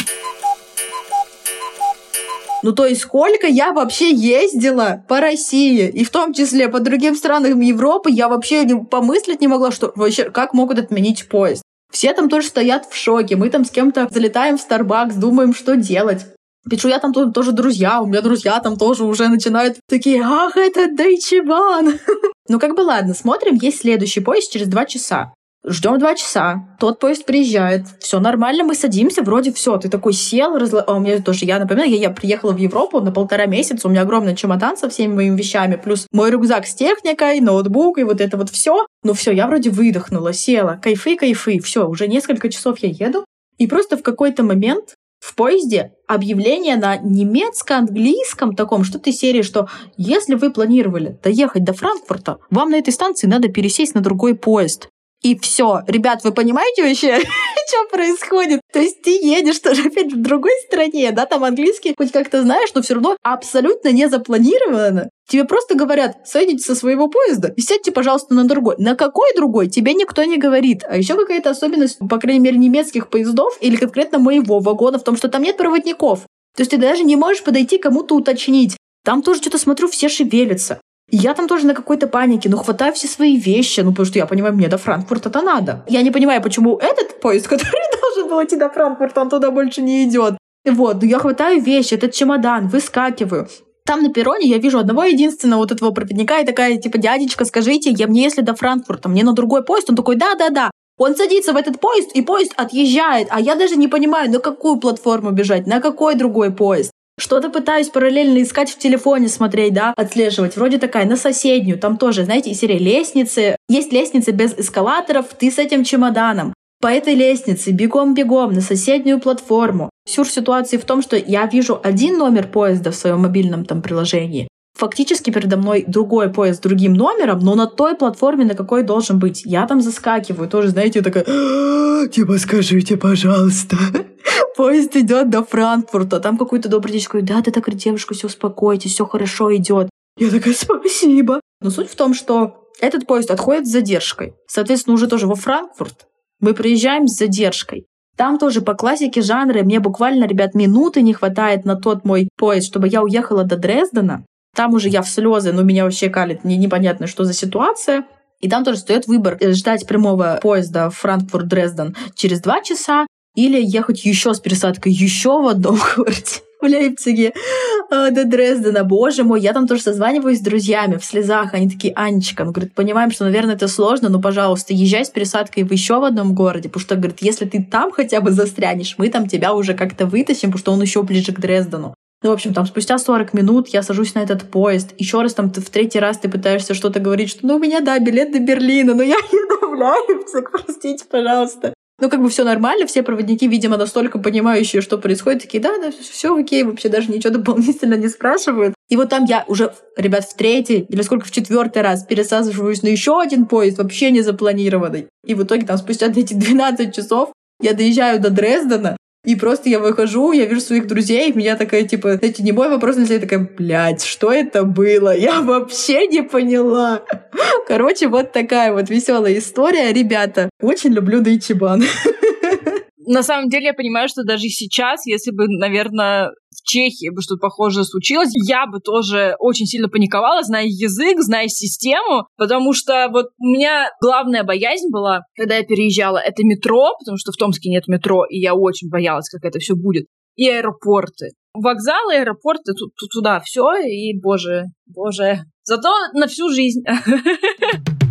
S1: Ну, то есть, сколько я вообще ездила по России, и в том числе по другим странам Европы, я вообще не, помыслить не могла, что вообще, как могут отменить поезд. Все там тоже стоят в шоке, мы там с кем-то залетаем в Starbucks, думаем, что делать. Пишу я там тоже, тоже друзья, у меня друзья там тоже уже начинают такие, ах, это Bahn. [laughs] ну как бы ладно, смотрим, есть следующий поезд через два часа. Ждем два часа, тот поезд приезжает, все нормально, мы садимся, вроде все, ты такой сел, разла... а у меня тоже, я напоминаю, я, я приехала в Европу на полтора месяца, у меня огромный чемодан со всеми моими вещами, плюс мой рюкзак с техникой, ноутбук и вот это вот все. Ну все, я вроде выдохнула, села, кайфы, кайфы, все, уже несколько часов я еду, и просто в какой-то момент в поезде объявление на немецко-английском таком, что-то из серии, что если вы планировали доехать до Франкфурта, вам на этой станции надо пересесть на другой поезд. И все. Ребят, вы понимаете вообще, [laughs] что происходит? То есть ты едешь тоже опять в другой стране, да, там английский хоть как-то знаешь, но все равно абсолютно не запланировано. Тебе просто говорят, сойдите со своего поезда и сядьте, пожалуйста, на другой. На какой другой? Тебе никто не говорит. А еще какая-то особенность, по крайней мере, немецких поездов или конкретно моего вагона в том, что там нет проводников. То есть ты даже не можешь подойти кому-то уточнить. Там тоже что-то смотрю, все шевелятся. Я там тоже на какой-то панике, ну хватаю все свои вещи, ну потому что я понимаю, мне до Франкфурта-то надо. Я не понимаю, почему этот поезд, [laughs] который должен был идти до Франкфурта, он туда больше не идет. Вот, ну я хватаю вещи, этот чемодан, выскакиваю. Там на перроне я вижу одного единственного вот этого проводника и такая, типа, дядечка, скажите, я мне если до Франкфурта, мне на другой поезд? Он такой, да-да-да. Он садится в этот поезд, и поезд отъезжает, а я даже не понимаю, на какую платформу бежать, на какой другой поезд. Что-то пытаюсь параллельно искать в телефоне, смотреть, да, отслеживать. Вроде такая, на соседнюю. Там тоже, знаете, из серии лестницы. Есть лестницы без эскалаторов, ты с этим чемоданом. по этой лестнице, бегом-бегом на соседнюю платформу. Сюр ситуации в том, что я вижу один номер поезда в своем мобильном там приложении, фактически передо мной другой поезд с другим номером, но на той платформе, на какой должен быть. Я там заскакиваю, тоже, знаете, такая, «А, типа, скажите, пожалуйста, поезд идет до Франкфурта. Там какой-то добрый дядечка говорит, да, ты так, девушка, все успокойтесь, все хорошо идет. Я такая, спасибо. Но суть в том, что этот поезд отходит с задержкой. Соответственно, уже тоже во Франкфурт мы приезжаем с задержкой. Там тоже по классике жанра мне буквально, ребят, минуты не хватает на тот мой поезд, чтобы я уехала до Дрездена. Там уже я в слезы, но меня вообще калит, мне непонятно, что за ситуация. И там тоже стоит выбор э, ждать прямого поезда Франкфурт-Дрезден через два часа или ехать еще с пересадкой еще в одном [laughs] городе в Лейпциге а, до Дрездена. Боже мой, я там тоже созваниваюсь с друзьями в слезах. Они такие, Анечка, ну, говорит, понимаем, что, наверное, это сложно, но, пожалуйста, езжай с пересадкой в еще в одном городе, потому что, говорит, если ты там хотя бы застрянешь, мы там тебя уже как-то вытащим, потому что он еще ближе к Дрездену. Ну, в общем, там спустя 40 минут я сажусь на этот поезд. Еще раз там в третий раз ты пытаешься что-то говорить, что ну у меня, да, билет до Берлина, но я еду в Лейпциг, простите, пожалуйста. Ну, как бы все нормально, все проводники, видимо, настолько понимающие, что происходит, такие, да, да, все окей, вообще даже ничего дополнительно не спрашивают. И вот там я уже, ребят, в третий или сколько, в четвертый раз пересаживаюсь на еще один поезд, вообще не запланированный. И в итоге там спустя эти 12 часов я доезжаю до Дрездена, и просто я выхожу, я вижу своих друзей, меня такая, типа, знаете, не мой вопрос, но я такая, блядь, что это было? Я вообще не поняла. Короче, вот такая вот веселая история. Ребята, очень люблю Дайчибан.
S2: на самом деле я понимаю, что даже сейчас, если бы, наверное, Чехии бы что-то похожее случилось, я бы тоже очень сильно паниковала, зная язык, зная систему, потому что вот у меня главная боязнь была, когда я переезжала, это метро, потому что в Томске нет метро, и я очень боялась, как это все будет, и аэропорты. Вокзалы, аэропорты, туда все, и, боже, боже, зато на всю жизнь. [laughs]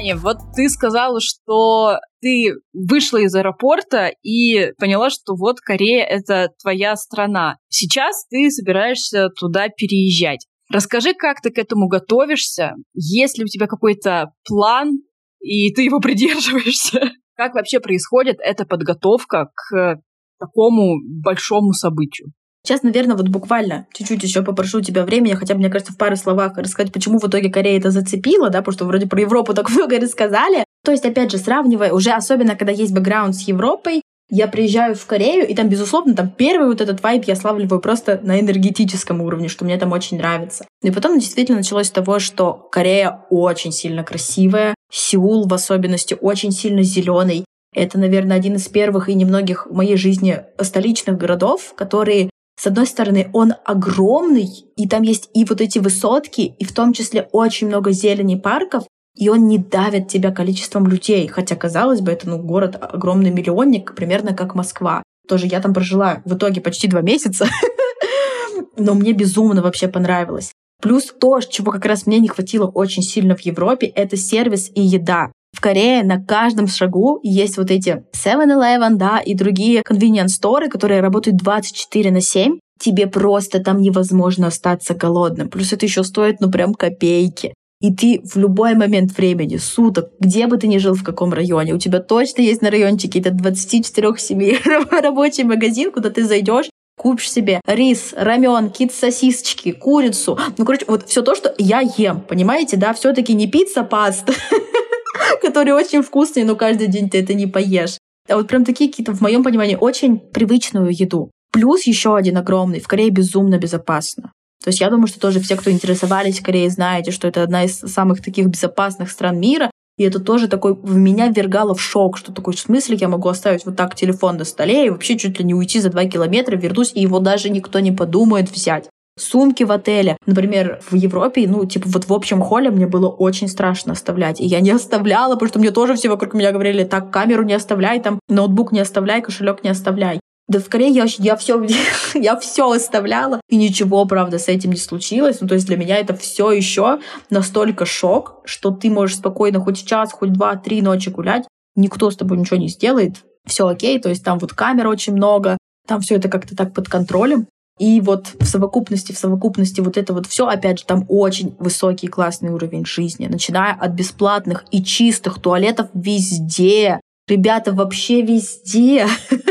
S2: Аня, вот ты сказала, что ты вышла из аэропорта и поняла, что вот Корея — это твоя страна. Сейчас ты собираешься туда переезжать. Расскажи, как ты к этому готовишься? Есть ли у тебя какой-то план, и ты его [laughs] придерживаешься? Как вообще происходит эта подготовка к такому большому событию?
S1: Сейчас, наверное, вот буквально чуть-чуть еще попрошу тебя времени, хотя мне кажется, в пару словах рассказать, почему в итоге Корея это зацепила, да, потому что вроде про Европу [laughs] так много рассказали. То есть, опять же, сравнивая, уже особенно, когда есть бэкграунд с Европой, я приезжаю в Корею, и там, безусловно, там первый вот этот вайб я славливаю просто на энергетическом уровне, что мне там очень нравится. И потом действительно началось с того, что Корея очень сильно красивая, Сеул в особенности очень сильно зеленый. Это, наверное, один из первых и немногих в моей жизни столичных городов, которые с одной стороны, он огромный, и там есть и вот эти высотки, и в том числе очень много зелени парков, и он не давит тебя количеством людей. Хотя, казалось бы, это ну, город огромный миллионник, примерно как Москва. Тоже я там прожила в итоге почти два месяца, [laughs] но мне безумно вообще понравилось. Плюс то, чего как раз мне не хватило очень сильно в Европе, это сервис и еда. В Корее на каждом шагу есть вот эти 7-Eleven, да, и другие store, которые работают 24 на 7. Тебе просто там невозможно остаться голодным. Плюс это еще стоит, ну, прям копейки. И ты в любой момент времени, суток, где бы ты ни жил, в каком районе, у тебя точно есть на райончике этот 24 семей [laughs] рабочий магазин, куда ты зайдешь, купишь себе рис, рамен, какие-то сосисочки, курицу. Ну, короче, вот все то, что я ем, понимаете, да, все-таки не пицца, паста, [laughs] [laughs] которые очень вкусные, но каждый день ты это не поешь. А вот прям такие какие-то, в моем понимании, очень привычную еду. Плюс еще один огромный. В Корее безумно безопасно. То есть я думаю, что тоже все, кто интересовались Кореей, знаете, что это одна из самых таких безопасных стран мира. И это тоже такой в меня ввергало в шок, что такой в смысле я могу оставить вот так телефон на столе и вообще чуть ли не уйти за два километра, вернусь, и его даже никто не подумает взять сумки в отеле. Например, в Европе, ну, типа вот в общем холле мне было очень страшно оставлять. И я не [laughs] оставляла, потому что мне тоже все вокруг меня говорили, так, камеру не оставляй, там, ноутбук не оставляй, кошелек не оставляй. Да скорее я, я все [laughs] я все оставляла, и ничего, правда, с этим не случилось. Ну, то есть для меня это все еще настолько шок, что ты можешь спокойно хоть час, хоть два, три ночи гулять, никто с тобой ничего не сделает, все окей, то есть там вот камер очень много, там все это как-то так под контролем. И вот в совокупности, в совокупности вот это вот все, опять же, там очень высокий классный уровень жизни, начиная от бесплатных и чистых туалетов везде, ребята вообще везде,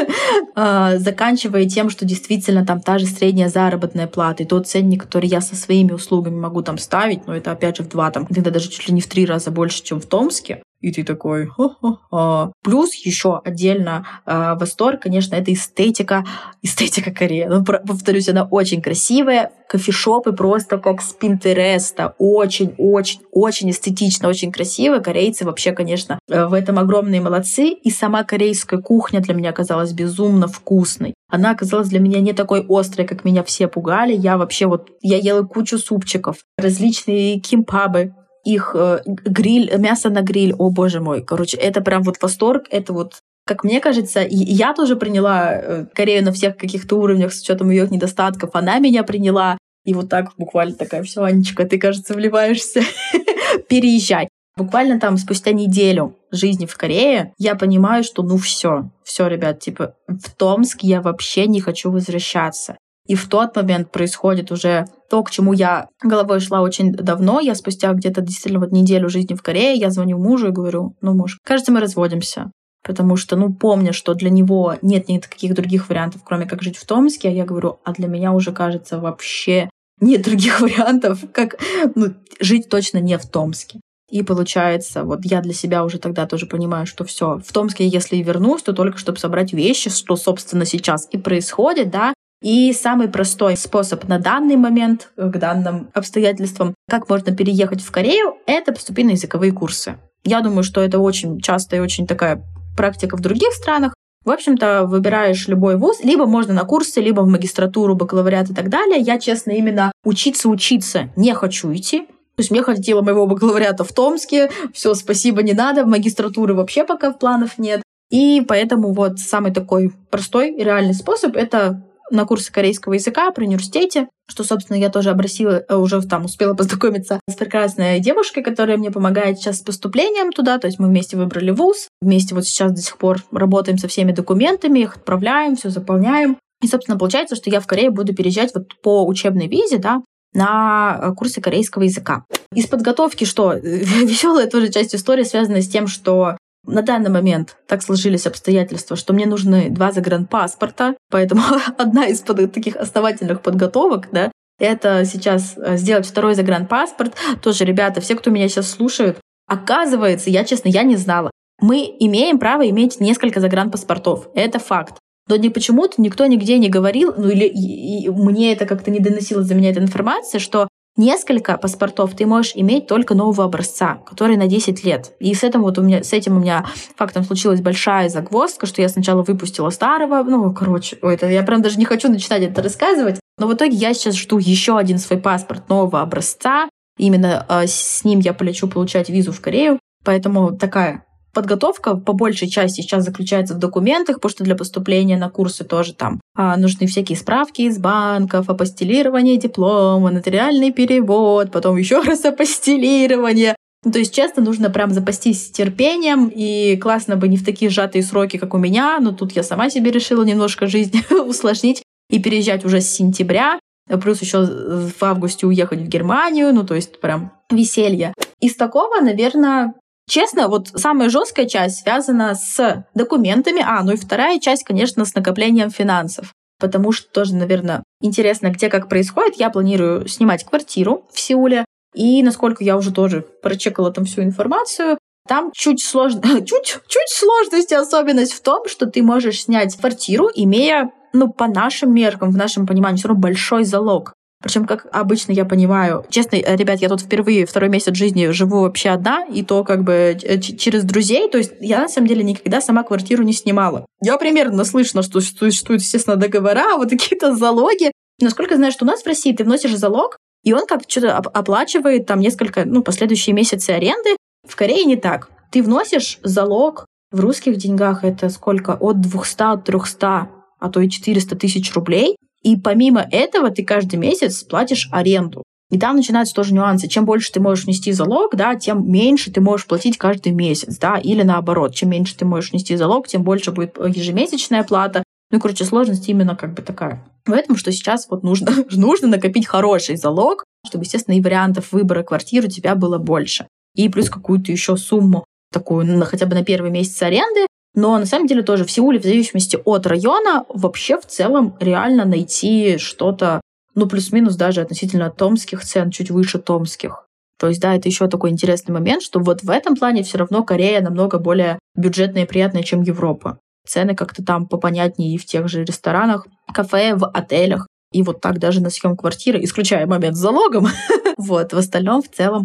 S1: [laughs] а, заканчивая тем, что действительно там та же средняя заработная плата и тот ценник, который я со своими услугами могу там ставить, но это опять же в два, там, иногда даже чуть ли не в три раза больше, чем в Томске, и ты такой, Хо-хо-хо. Плюс еще отдельно э, восторг, конечно, это эстетика, эстетика Кореи. Ну, повторюсь, она очень красивая. Кофешопы просто как с Пинтереста. Очень-очень-очень эстетично, очень красиво. Корейцы вообще, конечно, э, в этом огромные молодцы. И сама корейская кухня для меня оказалась безумно вкусной. Она оказалась для меня не такой острой, как меня все пугали. Я вообще вот, я ела кучу супчиков, различные кимпабы, их э, гриль, мясо на гриль, о боже мой, короче, это прям вот восторг, это вот как мне кажется, я тоже приняла э, Корею на всех каких-то уровнях с учетом ее недостатков. Она меня приняла. И вот так буквально такая, все, Анечка, ты, кажется, вливаешься. [laughs] Переезжай. Буквально там спустя неделю жизни в Корее я понимаю, что ну все, все, ребят, типа в Томск я вообще не хочу возвращаться. И в тот момент происходит уже то, к чему я головой шла очень давно. Я спустя где-то действительно вот неделю жизни в Корее, я звоню мужу и говорю, ну, муж, кажется, мы разводимся. Потому что, ну, помня, что для него нет никаких других вариантов, кроме как жить в Томске, я говорю, а для меня уже, кажется, вообще нет других [laughs] вариантов, как ну, жить точно не в Томске. И получается, вот я для себя уже тогда тоже понимаю, что все, в Томске, если и вернусь, то только чтобы собрать вещи, что, собственно, сейчас и происходит, да, и самый простой способ на данный момент, к данным обстоятельствам, как можно переехать в Корею, это поступить на языковые курсы. Я думаю, что это очень часто и очень такая практика в других странах. В общем-то, выбираешь любой вуз, либо можно на курсы, либо в магистратуру, бакалавриат и так далее. Я, честно, именно учиться-учиться не хочу идти. То есть мне хватило моего бакалавриата в Томске, все, спасибо, не надо, магистратуры вообще пока в планах нет. И поэтому вот самый такой простой и реальный способ — это на курсы корейского языка при университете, что, собственно, я тоже обратила, э, уже там успела [laughs] познакомиться с прекрасной девушкой, которая мне помогает сейчас с поступлением туда, то есть мы вместе выбрали вуз, вместе вот сейчас до сих пор работаем со всеми документами, их отправляем, все заполняем. И, собственно, получается, что я в Корее буду переезжать вот по учебной визе, да, на э, курсы корейского языка. Из подготовки что? [laughs] Веселая тоже часть истории связана с тем, что на данный момент так сложились обстоятельства, что мне нужны два загранпаспорта, поэтому [laughs] одна из таких основательных подготовок, да, это сейчас э, сделать второй загранпаспорт. Тоже, ребята, все, кто меня сейчас слушают, оказывается, я, честно, я не знала. Мы имеем право иметь несколько загранпаспортов. Это факт. Но не почему-то никто нигде не говорил, ну или и, и мне это как-то не доносилось за меня эта информация, что Несколько паспортов ты можешь иметь только нового образца, который на 10 лет. И с этим вот у меня, с этим у меня фактом случилась большая загвоздка, что я сначала выпустила старого, ну, короче, это я прям даже не хочу начинать это рассказывать, но в итоге я сейчас жду еще один свой паспорт нового образца. Именно э, с ним я полечу получать визу в Корею. Поэтому такая подготовка по большей части сейчас заключается в документах, потому что для поступления на курсы тоже там а, нужны всякие справки из банков, апостилирование диплома, нотариальный перевод, потом еще [laughs] раз апостилирование. Ну, то есть, честно, нужно прям запастись терпением, и классно бы не в такие сжатые сроки, как у меня, но тут я сама себе решила немножко жизнь [laughs] усложнить и переезжать уже с сентября, плюс еще в августе уехать в Германию, ну, то есть прям веселье. Из такого, наверное, Честно, вот самая жесткая часть связана с документами, а, ну и вторая часть, конечно, с накоплением финансов. Потому что тоже, наверное, интересно, где как происходит. Я планирую снимать квартиру в Сеуле. И насколько я уже тоже прочекала там всю информацию, там чуть сложно, [laughs] чуть, чуть сложность и особенность в том, что ты можешь снять квартиру, имея, ну, по нашим меркам, в нашем понимании, все равно большой залог. Причем, как обычно я понимаю, честно, э, ребят, я тут впервые второй месяц жизни живу вообще одна, и то как бы э, через друзей. То есть я на самом деле никогда сама квартиру не снимала. Я примерно слышно, что существуют, естественно, договора, вот какие-то залоги. Насколько знаю, что у нас в России ты вносишь залог, и он как что-то оплачивает там несколько, ну, последующие месяцы аренды. В Корее не так. Ты вносишь залог в русских деньгах, это сколько? От 200, от 300, а то и 400 тысяч рублей. И помимо этого ты каждый месяц платишь аренду. И там начинаются тоже нюансы. Чем больше ты можешь внести залог, да, тем меньше ты можешь платить каждый месяц, да, или наоборот, чем меньше ты можешь внести залог, тем больше будет ежемесячная плата. Ну, короче, сложность именно как бы такая. Поэтому, что сейчас вот нужно, [laughs] нужно накопить хороший залог, чтобы, естественно, и вариантов выбора квартиры у тебя было больше. И плюс какую-то еще сумму такую, на, хотя бы на первый месяц аренды. Но на самом деле тоже в Сеуле, в зависимости от района, вообще в целом реально найти что-то, ну, плюс-минус даже относительно томских цен, чуть выше томских. То есть, да, это еще такой интересный момент, что вот в этом плане все равно Корея намного более бюджетная и приятная, чем Европа. Цены как-то там попонятнее и в тех же ресторанах, кафе, в отелях. И вот так даже на съем квартиры, исключая момент с залогом, [laughs] вот, в остальном в целом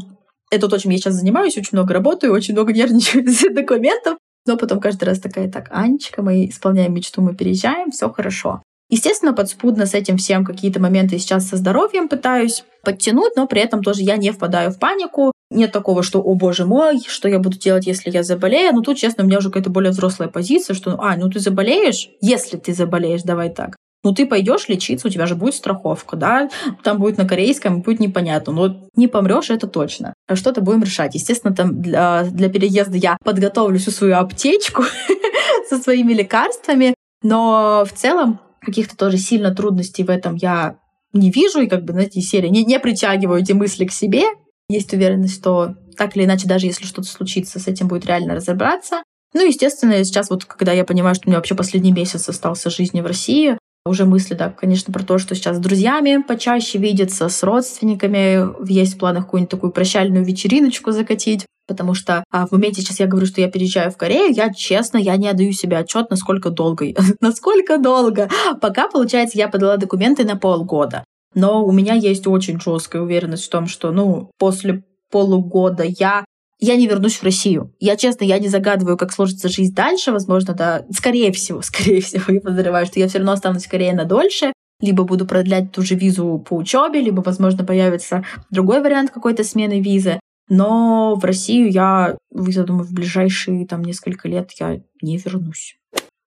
S1: это то, чем я сейчас занимаюсь, очень много работаю, очень много нервничаю из документов, но потом каждый раз такая, так, Анечка, мы исполняем мечту, мы переезжаем, все хорошо. Естественно, подспудно с этим всем какие-то моменты сейчас со здоровьем пытаюсь подтянуть, но при этом тоже я не впадаю в панику. Нет такого, что, о боже мой, что я буду делать, если я заболею. Но тут, честно, у меня уже какая-то более взрослая позиция, что, а, ну ты заболеешь, если ты заболеешь, давай так. Ну, ты пойдешь лечиться, у тебя же будет страховка, да, там будет на корейском, будет непонятно, но не помрешь, это точно. Что-то будем решать. Естественно, там для, для переезда я подготовлю всю свою аптечку [laughs] со своими лекарствами, но в целом каких-то тоже сильно трудностей в этом я не вижу, и как бы, знаете, серии не, не притягиваю эти мысли к себе. Есть уверенность, что так или иначе, даже если что-то случится, с этим будет реально разобраться. Ну, естественно, сейчас вот, когда я понимаю, что у меня вообще последний месяц остался жизни в России, уже мысли, да, конечно, про то, что сейчас с друзьями почаще видеться, с родственниками, есть в планах какую-нибудь такую прощальную вечериночку закатить, потому что а, в моменте сейчас я говорю, что я переезжаю в Корею, я честно, я не отдаю себе отчет, насколько долго, [laughs] насколько долго. Пока, получается, я подала документы на полгода. Но у меня есть очень жесткая уверенность в том, что, ну, после полугода я я не вернусь в Россию. Я, честно, я не загадываю, как сложится жизнь дальше. Возможно, да, скорее всего, [laughs] скорее всего, я подозреваю, что я все равно останусь скорее на дольше. Либо буду продлять ту же визу по учебе, либо, возможно, появится другой вариант какой-то смены визы. Но в Россию я, я думаю, в ближайшие там несколько лет я не вернусь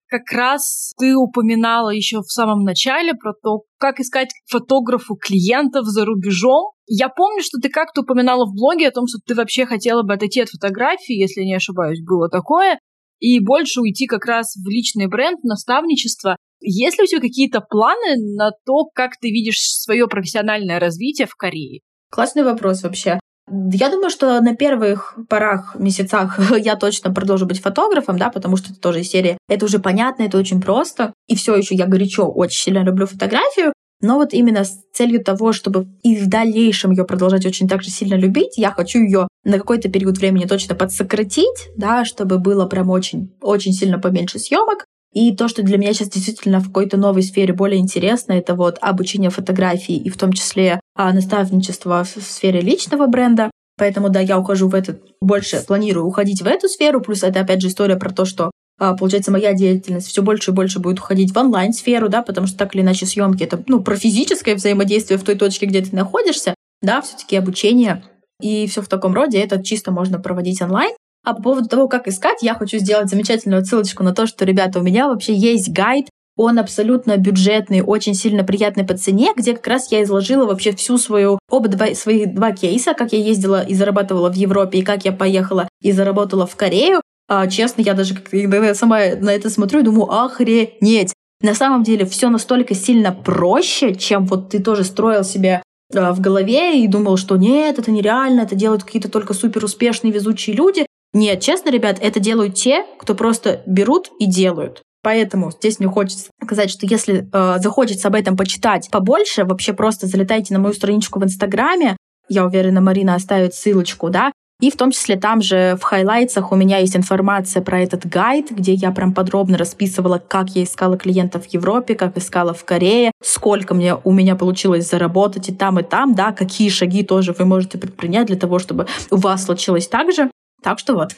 S2: как раз ты упоминала еще в самом начале про то, как искать фотографу клиентов за рубежом. Я помню, что ты как-то упоминала в блоге о том, что ты вообще хотела бы отойти от фотографии, если не ошибаюсь, было такое, и больше уйти как раз в личный бренд, наставничество. Есть ли у тебя какие-то планы на то, как ты видишь свое профессиональное развитие в Корее?
S1: Классный вопрос вообще. Я думаю, что на первых порах, месяцах [laughs] я точно продолжу быть фотографом, да, потому что это тоже из серии. Это уже понятно, это очень просто. И все еще я горячо очень сильно люблю фотографию. Но вот именно с целью того, чтобы и в дальнейшем ее продолжать очень так же сильно любить, я хочу ее на какой-то период времени точно подсократить, да, чтобы было прям очень, очень сильно поменьше съемок. И то, что для меня сейчас действительно в какой-то новой сфере более интересно, это вот обучение фотографии и в том числе а, наставничество в сфере личного бренда. Поэтому, да, я ухожу в этот, больше планирую уходить в эту сферу. Плюс это, опять же, история про то, что получается, моя деятельность все больше и больше будет уходить в онлайн-сферу, да, потому что так или иначе съемки это, ну, про физическое взаимодействие в той точке, где ты находишься, да, все-таки обучение и все в таком роде, это чисто можно проводить онлайн. А по поводу того, как искать, я хочу сделать замечательную ссылочку на то, что, ребята, у меня вообще есть гайд он абсолютно бюджетный, очень сильно приятный по цене, где как раз я изложила вообще всю свою, оба два, своих два кейса, как я ездила и зарабатывала в Европе, и как я поехала и заработала в Корею. А, честно, я даже когда сама на это смотрю, думаю, охренеть. На самом деле все настолько сильно проще, чем вот ты тоже строил себе а, в голове и думал, что нет, это нереально, это делают какие-то только супер успешные везучие люди. Нет, честно, ребят, это делают те, кто просто берут и делают. Поэтому здесь мне хочется сказать, что если э, захочется об этом почитать побольше, вообще просто залетайте на мою страничку в Инстаграме. Я уверена, Марина оставит ссылочку, да, и в том числе там же в хайлайтсах у меня есть информация про этот гайд, где я прям подробно расписывала, как я искала клиентов в Европе, как искала в Корее, сколько мне у меня получилось заработать и там, и там, да, какие шаги тоже вы можете предпринять для того, чтобы у вас случилось так же. Так что вот.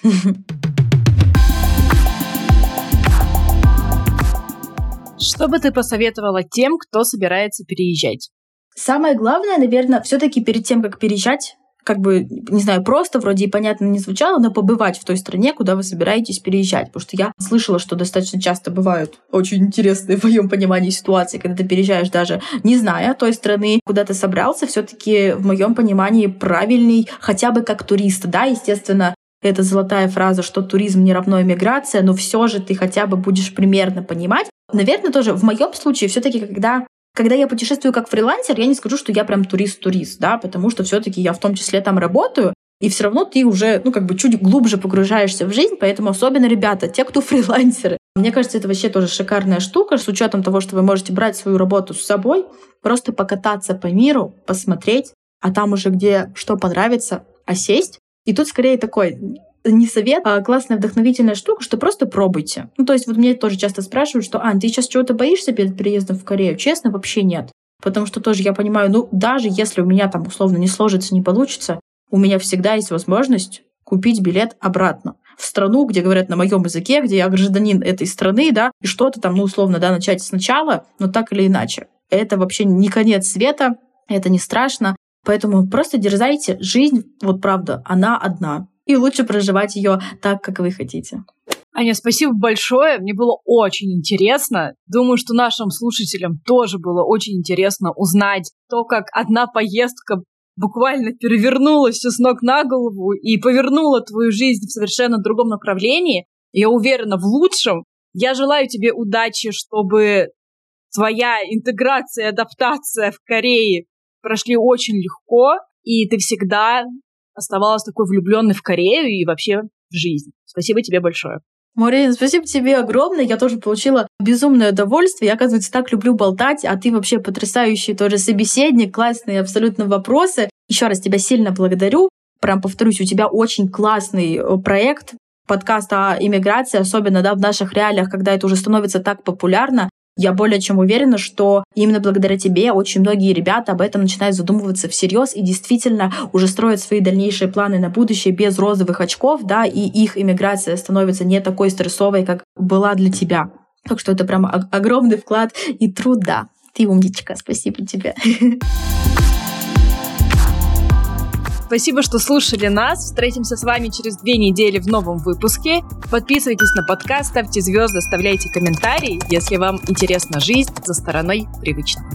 S2: Что бы ты посоветовала тем, кто собирается переезжать?
S1: Самое главное, наверное, все-таки перед тем, как переезжать, как бы, не знаю, просто вроде и понятно не звучало, но побывать в той стране, куда вы собираетесь переезжать. Потому что я слышала, что достаточно часто бывают очень интересные в моем понимании ситуации, когда ты переезжаешь даже не зная той страны, куда ты собрался, все таки в моем понимании правильный, хотя бы как турист. Да, естественно, это золотая фраза, что туризм не равно иммиграция, но все же ты хотя бы будешь примерно понимать. Наверное, тоже в моем случае все-таки, когда когда я путешествую как фрилансер, я не скажу, что я прям турист-турист, да, потому что все-таки я в том числе там работаю, и все равно ты уже, ну, как бы чуть глубже погружаешься в жизнь, поэтому особенно, ребята, те, кто [laughs] фрилансеры, мне кажется, это вообще тоже шикарная штука, с учетом того, что вы можете брать свою работу с собой, просто покататься по миру, посмотреть, а там уже где что понравится, а. И тут скорее такой не совет, а классная вдохновительная штука, что просто пробуйте. Ну, то есть вот мне тоже часто спрашивают, что, Ань, ты сейчас чего-то боишься перед переездом в Корею? Честно, вообще нет. Потому что тоже я понимаю, ну, даже если у меня там условно не сложится, не получится, у меня всегда есть возможность купить билет обратно в страну, где говорят на моем языке, где я гражданин этой страны, да, и что-то там, ну, условно, да, начать сначала, но так или иначе. Это вообще не конец света, это не страшно, поэтому просто дерзайте. Жизнь, вот правда, она одна и лучше проживать ее так, как вы хотите.
S2: Аня, спасибо большое. Мне было очень интересно. Думаю, что нашим слушателям тоже было очень интересно узнать то, как одна поездка буквально перевернула все с ног на голову и повернула твою жизнь в совершенно другом направлении. Я уверена в лучшем. Я желаю тебе удачи, чтобы твоя интеграция и адаптация в Корее прошли очень легко, и ты всегда оставалась такой влюбленной в Корею и вообще в жизнь. Спасибо тебе большое.
S1: Марина, спасибо тебе огромное. Я тоже получила безумное удовольствие. Я, оказывается, так люблю болтать, а ты вообще потрясающий тоже собеседник, классные абсолютно вопросы. Еще раз тебя сильно благодарю. Прям повторюсь, у тебя очень классный э, проект, подкаст о иммиграции, особенно да, в наших реалиях, когда это уже становится так популярно. Я более чем уверена, что именно благодаря тебе очень многие ребята об этом начинают задумываться всерьез и действительно уже строят свои дальнейшие планы на будущее без розовых очков, да, и их иммиграция становится не такой стрессовой, как была для тебя. Так что это прям огромный вклад и труд, да. Ты умничка, спасибо тебе. [laughs]
S2: Спасибо, что слушали нас. Встретимся с вами через две недели в новом выпуске. Подписывайтесь на подкаст, ставьте звезды, оставляйте комментарии, если вам интересна жизнь за стороной привычного.